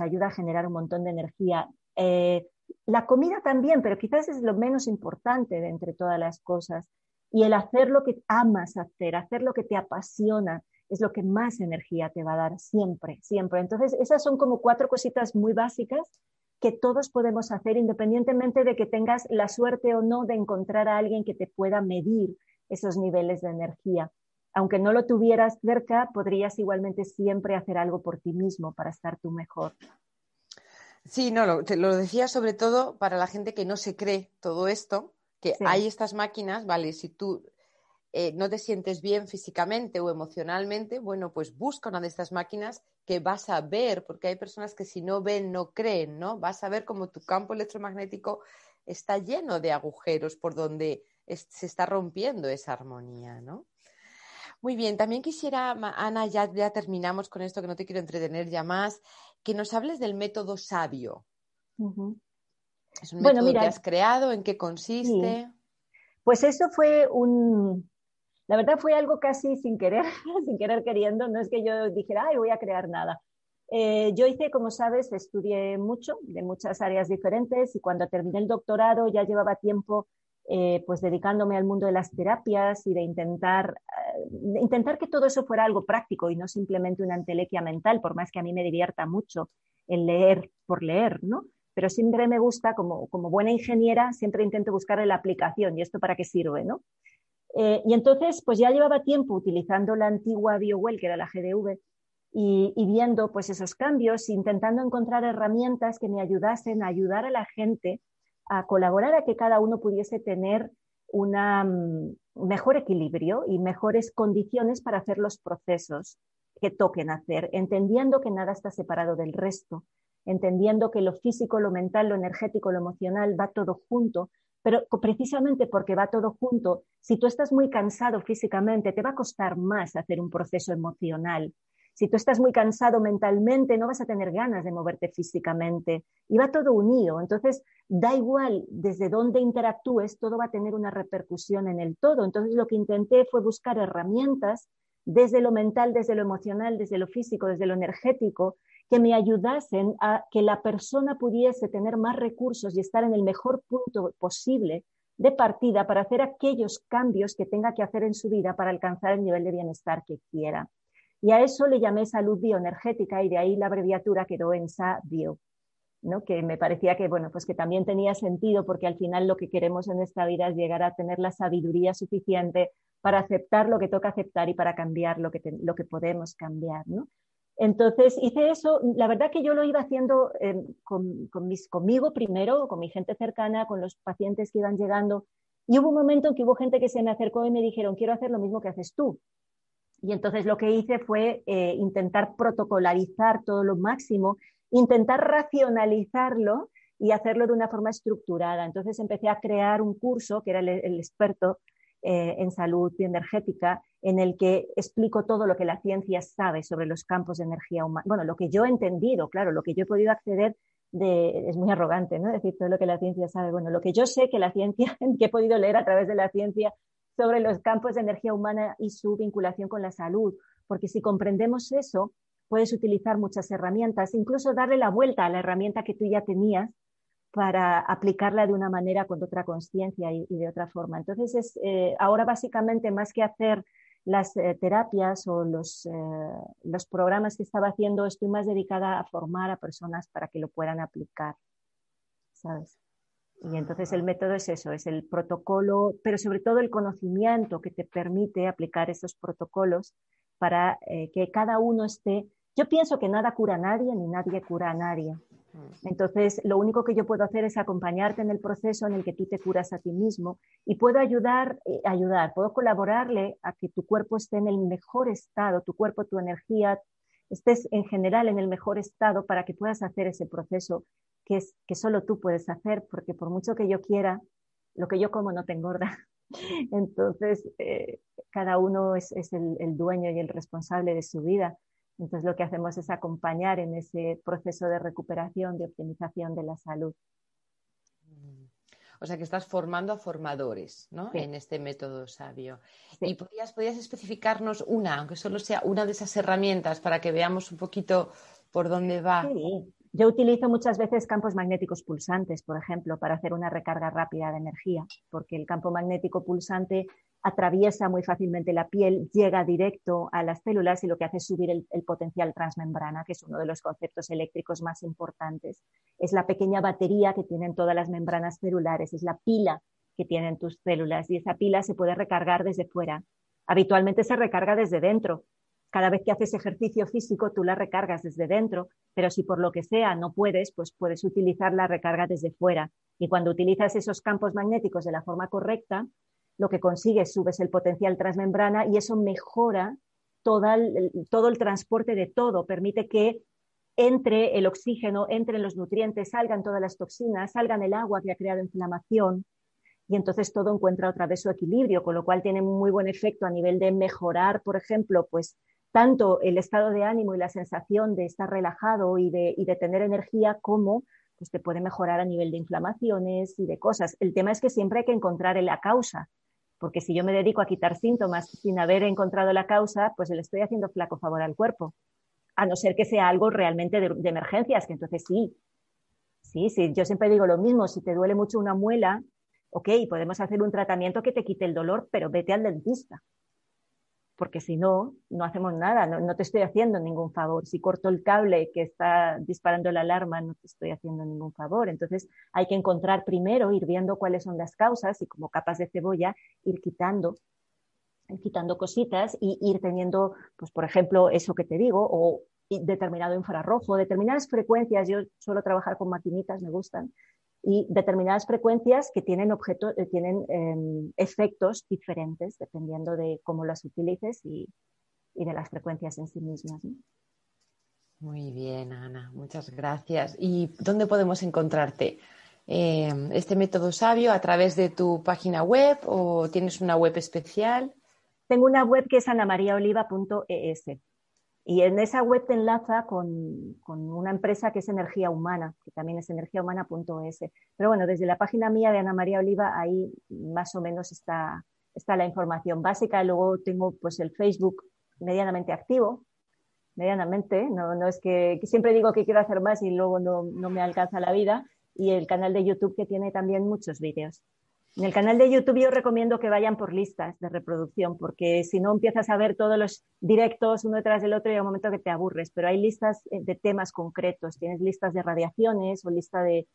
ayuda a generar un montón de energía. Eh, la comida también, pero quizás es lo menos importante de entre todas las cosas. Y el hacer lo que amas hacer, hacer lo que te apasiona, es lo que más energía te va a dar siempre, siempre. Entonces, esas son como cuatro cositas muy básicas que todos podemos hacer independientemente de que tengas la suerte o no de encontrar a alguien que te pueda medir esos niveles de energía. Aunque no lo tuvieras cerca, podrías igualmente siempre hacer algo por ti mismo para estar tú mejor. Sí, no, lo, te lo decía sobre todo para la gente que no se cree todo esto, que hay estas máquinas, vale, si tú eh, no te sientes bien físicamente o emocionalmente, bueno, pues busca una de estas máquinas que vas a ver, porque hay personas que si no ven, no creen, ¿no? Vas a ver cómo tu campo electromagnético está lleno de agujeros por donde se está rompiendo esa armonía, ¿no? Muy bien, también quisiera, Ana, ya, ya terminamos con esto que no te quiero entretener ya más, que nos hables del método sabio. Es un método que has creado, ¿en qué consiste? Pues eso fue un, la verdad fue algo casi sin querer, sin querer queriendo, no es que yo dijera, ay, voy a crear nada. Eh, yo hice, como sabes, estudié mucho de muchas áreas diferentes y cuando terminé el doctorado ya llevaba tiempo eh, pues dedicándome al mundo de las terapias y de intentar, eh, intentar que todo eso fuera algo práctico y no simplemente una entelequia mental, por más que a mí me divierta mucho el leer por leer, ¿no? pero siempre me gusta, como, como buena ingeniera, siempre intento buscar la aplicación y esto para qué sirve, ¿no? Eh, y entonces, pues ya llevaba tiempo utilizando la antigua BioWell, que era la GDV, y, y, viendo pues esos cambios, intentando encontrar herramientas que me ayudasen a ayudar a la gente a colaborar a que cada uno pudiese tener un mm, mejor equilibrio y mejores condiciones para hacer los procesos que toquen hacer, entendiendo que nada está separado del resto, entendiendo que lo físico, lo mental, lo energético, lo emocional va todo junto, pero precisamente porque va todo junto, si tú estás muy cansado físicamente, te va a costar más hacer un proceso emocional. Si tú estás muy cansado mentalmente, no vas a tener ganas de moverte físicamente. Y va todo unido. Entonces, da igual desde dónde interactúes, todo va a tener una repercusión en el todo. Entonces, lo que intenté fue buscar herramientas desde lo mental, desde lo emocional, desde lo físico, desde lo energético, que me ayudasen a que la persona pudiese tener más recursos y estar en el mejor punto posible de partida para hacer aquellos cambios que tenga que hacer en su vida para alcanzar el nivel de bienestar que quiera. Y a eso le llamé salud bioenergética y de ahí la abreviatura quedó en SABIO, ¿no? que me parecía que, bueno, pues que también tenía sentido porque al final lo que queremos en esta vida es llegar a tener la sabiduría suficiente para aceptar lo que toca aceptar y para cambiar lo que, lo que podemos cambiar. ¿no? Entonces hice eso, la verdad que yo lo iba haciendo eh, con, mis, conmigo primero, con mi gente cercana, con los pacientes que iban llegando. Y hubo un momento en que hubo gente que se me acercó y me dijeron, quiero hacer lo mismo que haces tú. Y entonces lo que hice fue eh, intentar protocolarizar todo lo máximo, intentar racionalizarlo y hacerlo de una forma estructurada. Entonces empecé a crear un curso que era el, experto eh, en salud energética, en el que explico todo lo que la ciencia sabe sobre los campos de energía humana. Bueno, lo que yo he entendido, claro, lo que yo he podido acceder de, es muy arrogante, ¿no? Decir todo lo que la ciencia sabe. Bueno, lo que yo sé que la ciencia, que he podido leer a través de la ciencia sobre los campos de energía humana y su vinculación con la salud, porque si comprendemos eso, puedes utilizar muchas herramientas, incluso darle la vuelta a la herramienta que tú ya tenías para aplicarla de una manera con otra conciencia y, de otra forma. Entonces, es, eh, ahora básicamente más que hacer las eh, terapias o los, eh, los programas que estaba haciendo, estoy más dedicada a formar a personas para que lo puedan aplicar, ¿sabes? Y entonces el método es eso, es el protocolo, pero sobre todo el conocimiento que te permite aplicar esos protocolos para que cada uno esté. Yo pienso que nada cura a nadie ni nadie cura a nadie. Entonces, lo único que yo puedo hacer es acompañarte en el proceso en el que tú te curas a ti mismo y puedo ayudar, eh, ayudar, puedo colaborarle a que tu cuerpo esté en el mejor estado, tu cuerpo, tu energía, estés en general en el mejor estado para que puedas hacer ese proceso que, es, que solo tú puedes hacer, porque por mucho que yo quiera, lo que yo como no te engorda. Entonces, eh, cada uno es, el, dueño y el responsable de su vida. Entonces, lo que hacemos es acompañar en ese proceso de recuperación, de optimización de la salud. O sea que estás formando a formadores ¿no? en este método sabio. ¿Y podrías, podrías especificarnos una, aunque solo sea una de esas herramientas, para que veamos un poquito por dónde va? Sí. Yo utilizo muchas veces campos magnéticos pulsantes, por ejemplo, para hacer una recarga rápida de energía, porque el campo magnético pulsante atraviesa muy fácilmente la piel, llega directo a las células y lo que hace es subir el, potencial transmembrana, que es uno de los conceptos eléctricos más importantes. Es la pequeña batería que tienen todas las membranas celulares, es la pila que tienen tus células y esa pila se puede recargar desde fuera. Habitualmente se recarga desde dentro, cada vez que haces ejercicio físico tú la recargas desde dentro, pero si por lo que sea no puedes, pues puedes utilizar la recarga desde fuera. Y cuando utilizas esos campos magnéticos de la forma correcta, lo que consigues, subes el potencial transmembrana y eso mejora todo el, transporte de todo, permite que entre el oxígeno, entren los nutrientes, salgan todas las toxinas, salgan el agua que ha creado inflamación, y entonces todo encuentra otra vez su equilibrio, con lo cual tiene muy buen efecto a nivel de mejorar, por ejemplo, pues tanto el estado de ánimo y la sensación de estar relajado y de, de tener energía como pues te puede mejorar a nivel de inflamaciones y de cosas. El tema es que siempre hay que encontrar la causa, porque si yo me dedico a quitar síntomas sin haber encontrado la causa, pues le estoy haciendo flaco favor al cuerpo, a no ser que sea algo realmente de, emergencias, que entonces sí, sí, sí, yo siempre digo lo mismo, si te duele mucho una muela, ok, podemos hacer un tratamiento que te quite el dolor, pero vete al dentista porque si no, no hacemos nada, no, te estoy haciendo ningún favor. Si corto el cable que está disparando la alarma, no te estoy haciendo ningún favor. Entonces hay que encontrar primero, ir viendo cuáles son las causas y como capas de cebolla, ir quitando ir quitando cositas y ir teniendo, pues por ejemplo, eso que te digo, o determinado infrarrojo, determinadas frecuencias. Yo suelo trabajar con maquinitas, me gustan, y determinadas frecuencias que tienen, objetos, eh, tienen em, efectos diferentes dependiendo de cómo las utilices y, de las frecuencias en sí mismas. Muy bien, Ana, muchas gracias. ¿Y dónde podemos encontrarte? Em, ¿Este método sabio a través de tu página web o tienes una web especial? Tengo una web que es anamariaoliva.es. Y en esa web te enlaza con, una empresa que es Energía Humana, que también es energiahumana.es. Pero bueno, desde la página mía de Ana María Oliva, ahí más o menos está, está la información básica. Luego tengo pues el Facebook medianamente activo, medianamente, no, no es que, siempre digo que quiero hacer más y luego no, no me alcanza la vida. Y el canal de YouTube que tiene también muchos vídeos. En el canal de YouTube yo recomiendo que vayan por listas de reproducción, porque si no empiezas a ver todos los directos uno detrás del otro y hay un momento que te aburres, pero hay listas eh, de temas concretos, tienes listas de radiaciones o lista de,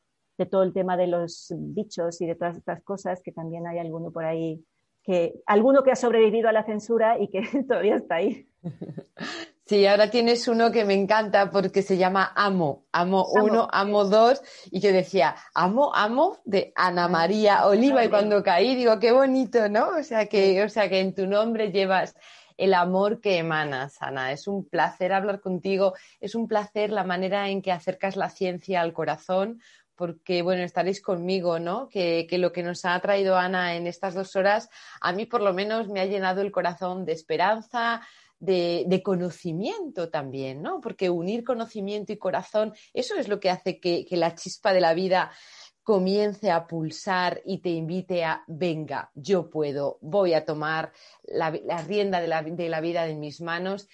todo el tema de los bichos y de todas estas cosas, que también hay alguno por ahí, que alguno que ha sobrevivido a la censura y que todavía está ahí. Sí, ahora tienes uno que me encanta porque se llama Amo, Amo 1, Amo 2, y yo decía, Amo, Amo de Ana María Oliva, y cuando caí digo, qué bonito, ¿no? O sea que, o sea que en tu nombre llevas el amor que emanas, Ana. Es un placer hablar contigo, es un placer la manera en que acercas la ciencia al corazón, porque, bueno, estaréis conmigo, ¿no? Que, que, lo que nos ha traído Ana en estas dos horas, a mí por lo menos me ha llenado el corazón de esperanza, de, conocimiento también, ¿no? Porque unir conocimiento y corazón, eso es lo que hace que, la chispa de la vida comience a pulsar y te invite a, venga, yo puedo, voy a tomar la, rienda de la, de vida en mis manos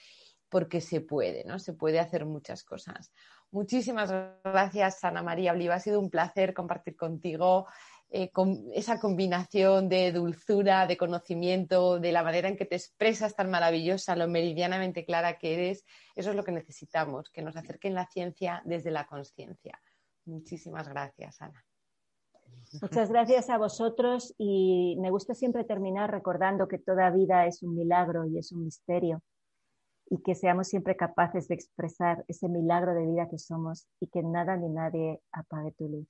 porque se puede, ¿no? Se puede hacer muchas cosas. Muchísimas gracias, Ana María Oliva. Ha sido un placer compartir contigo. Eh, con esa combinación de dulzura, de conocimiento, de la manera en que te expresas tan maravillosa, lo meridianamente clara que eres, eso es lo que necesitamos, que nos acerquen la ciencia desde la conciencia. Muchísimas gracias, Ana. Muchas gracias a vosotros y me gusta siempre terminar recordando que toda vida es un milagro y es un misterio y que seamos siempre capaces de expresar ese milagro de vida que somos y que nada ni nadie apague tu luz.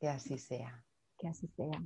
Que así sea. Que así sea.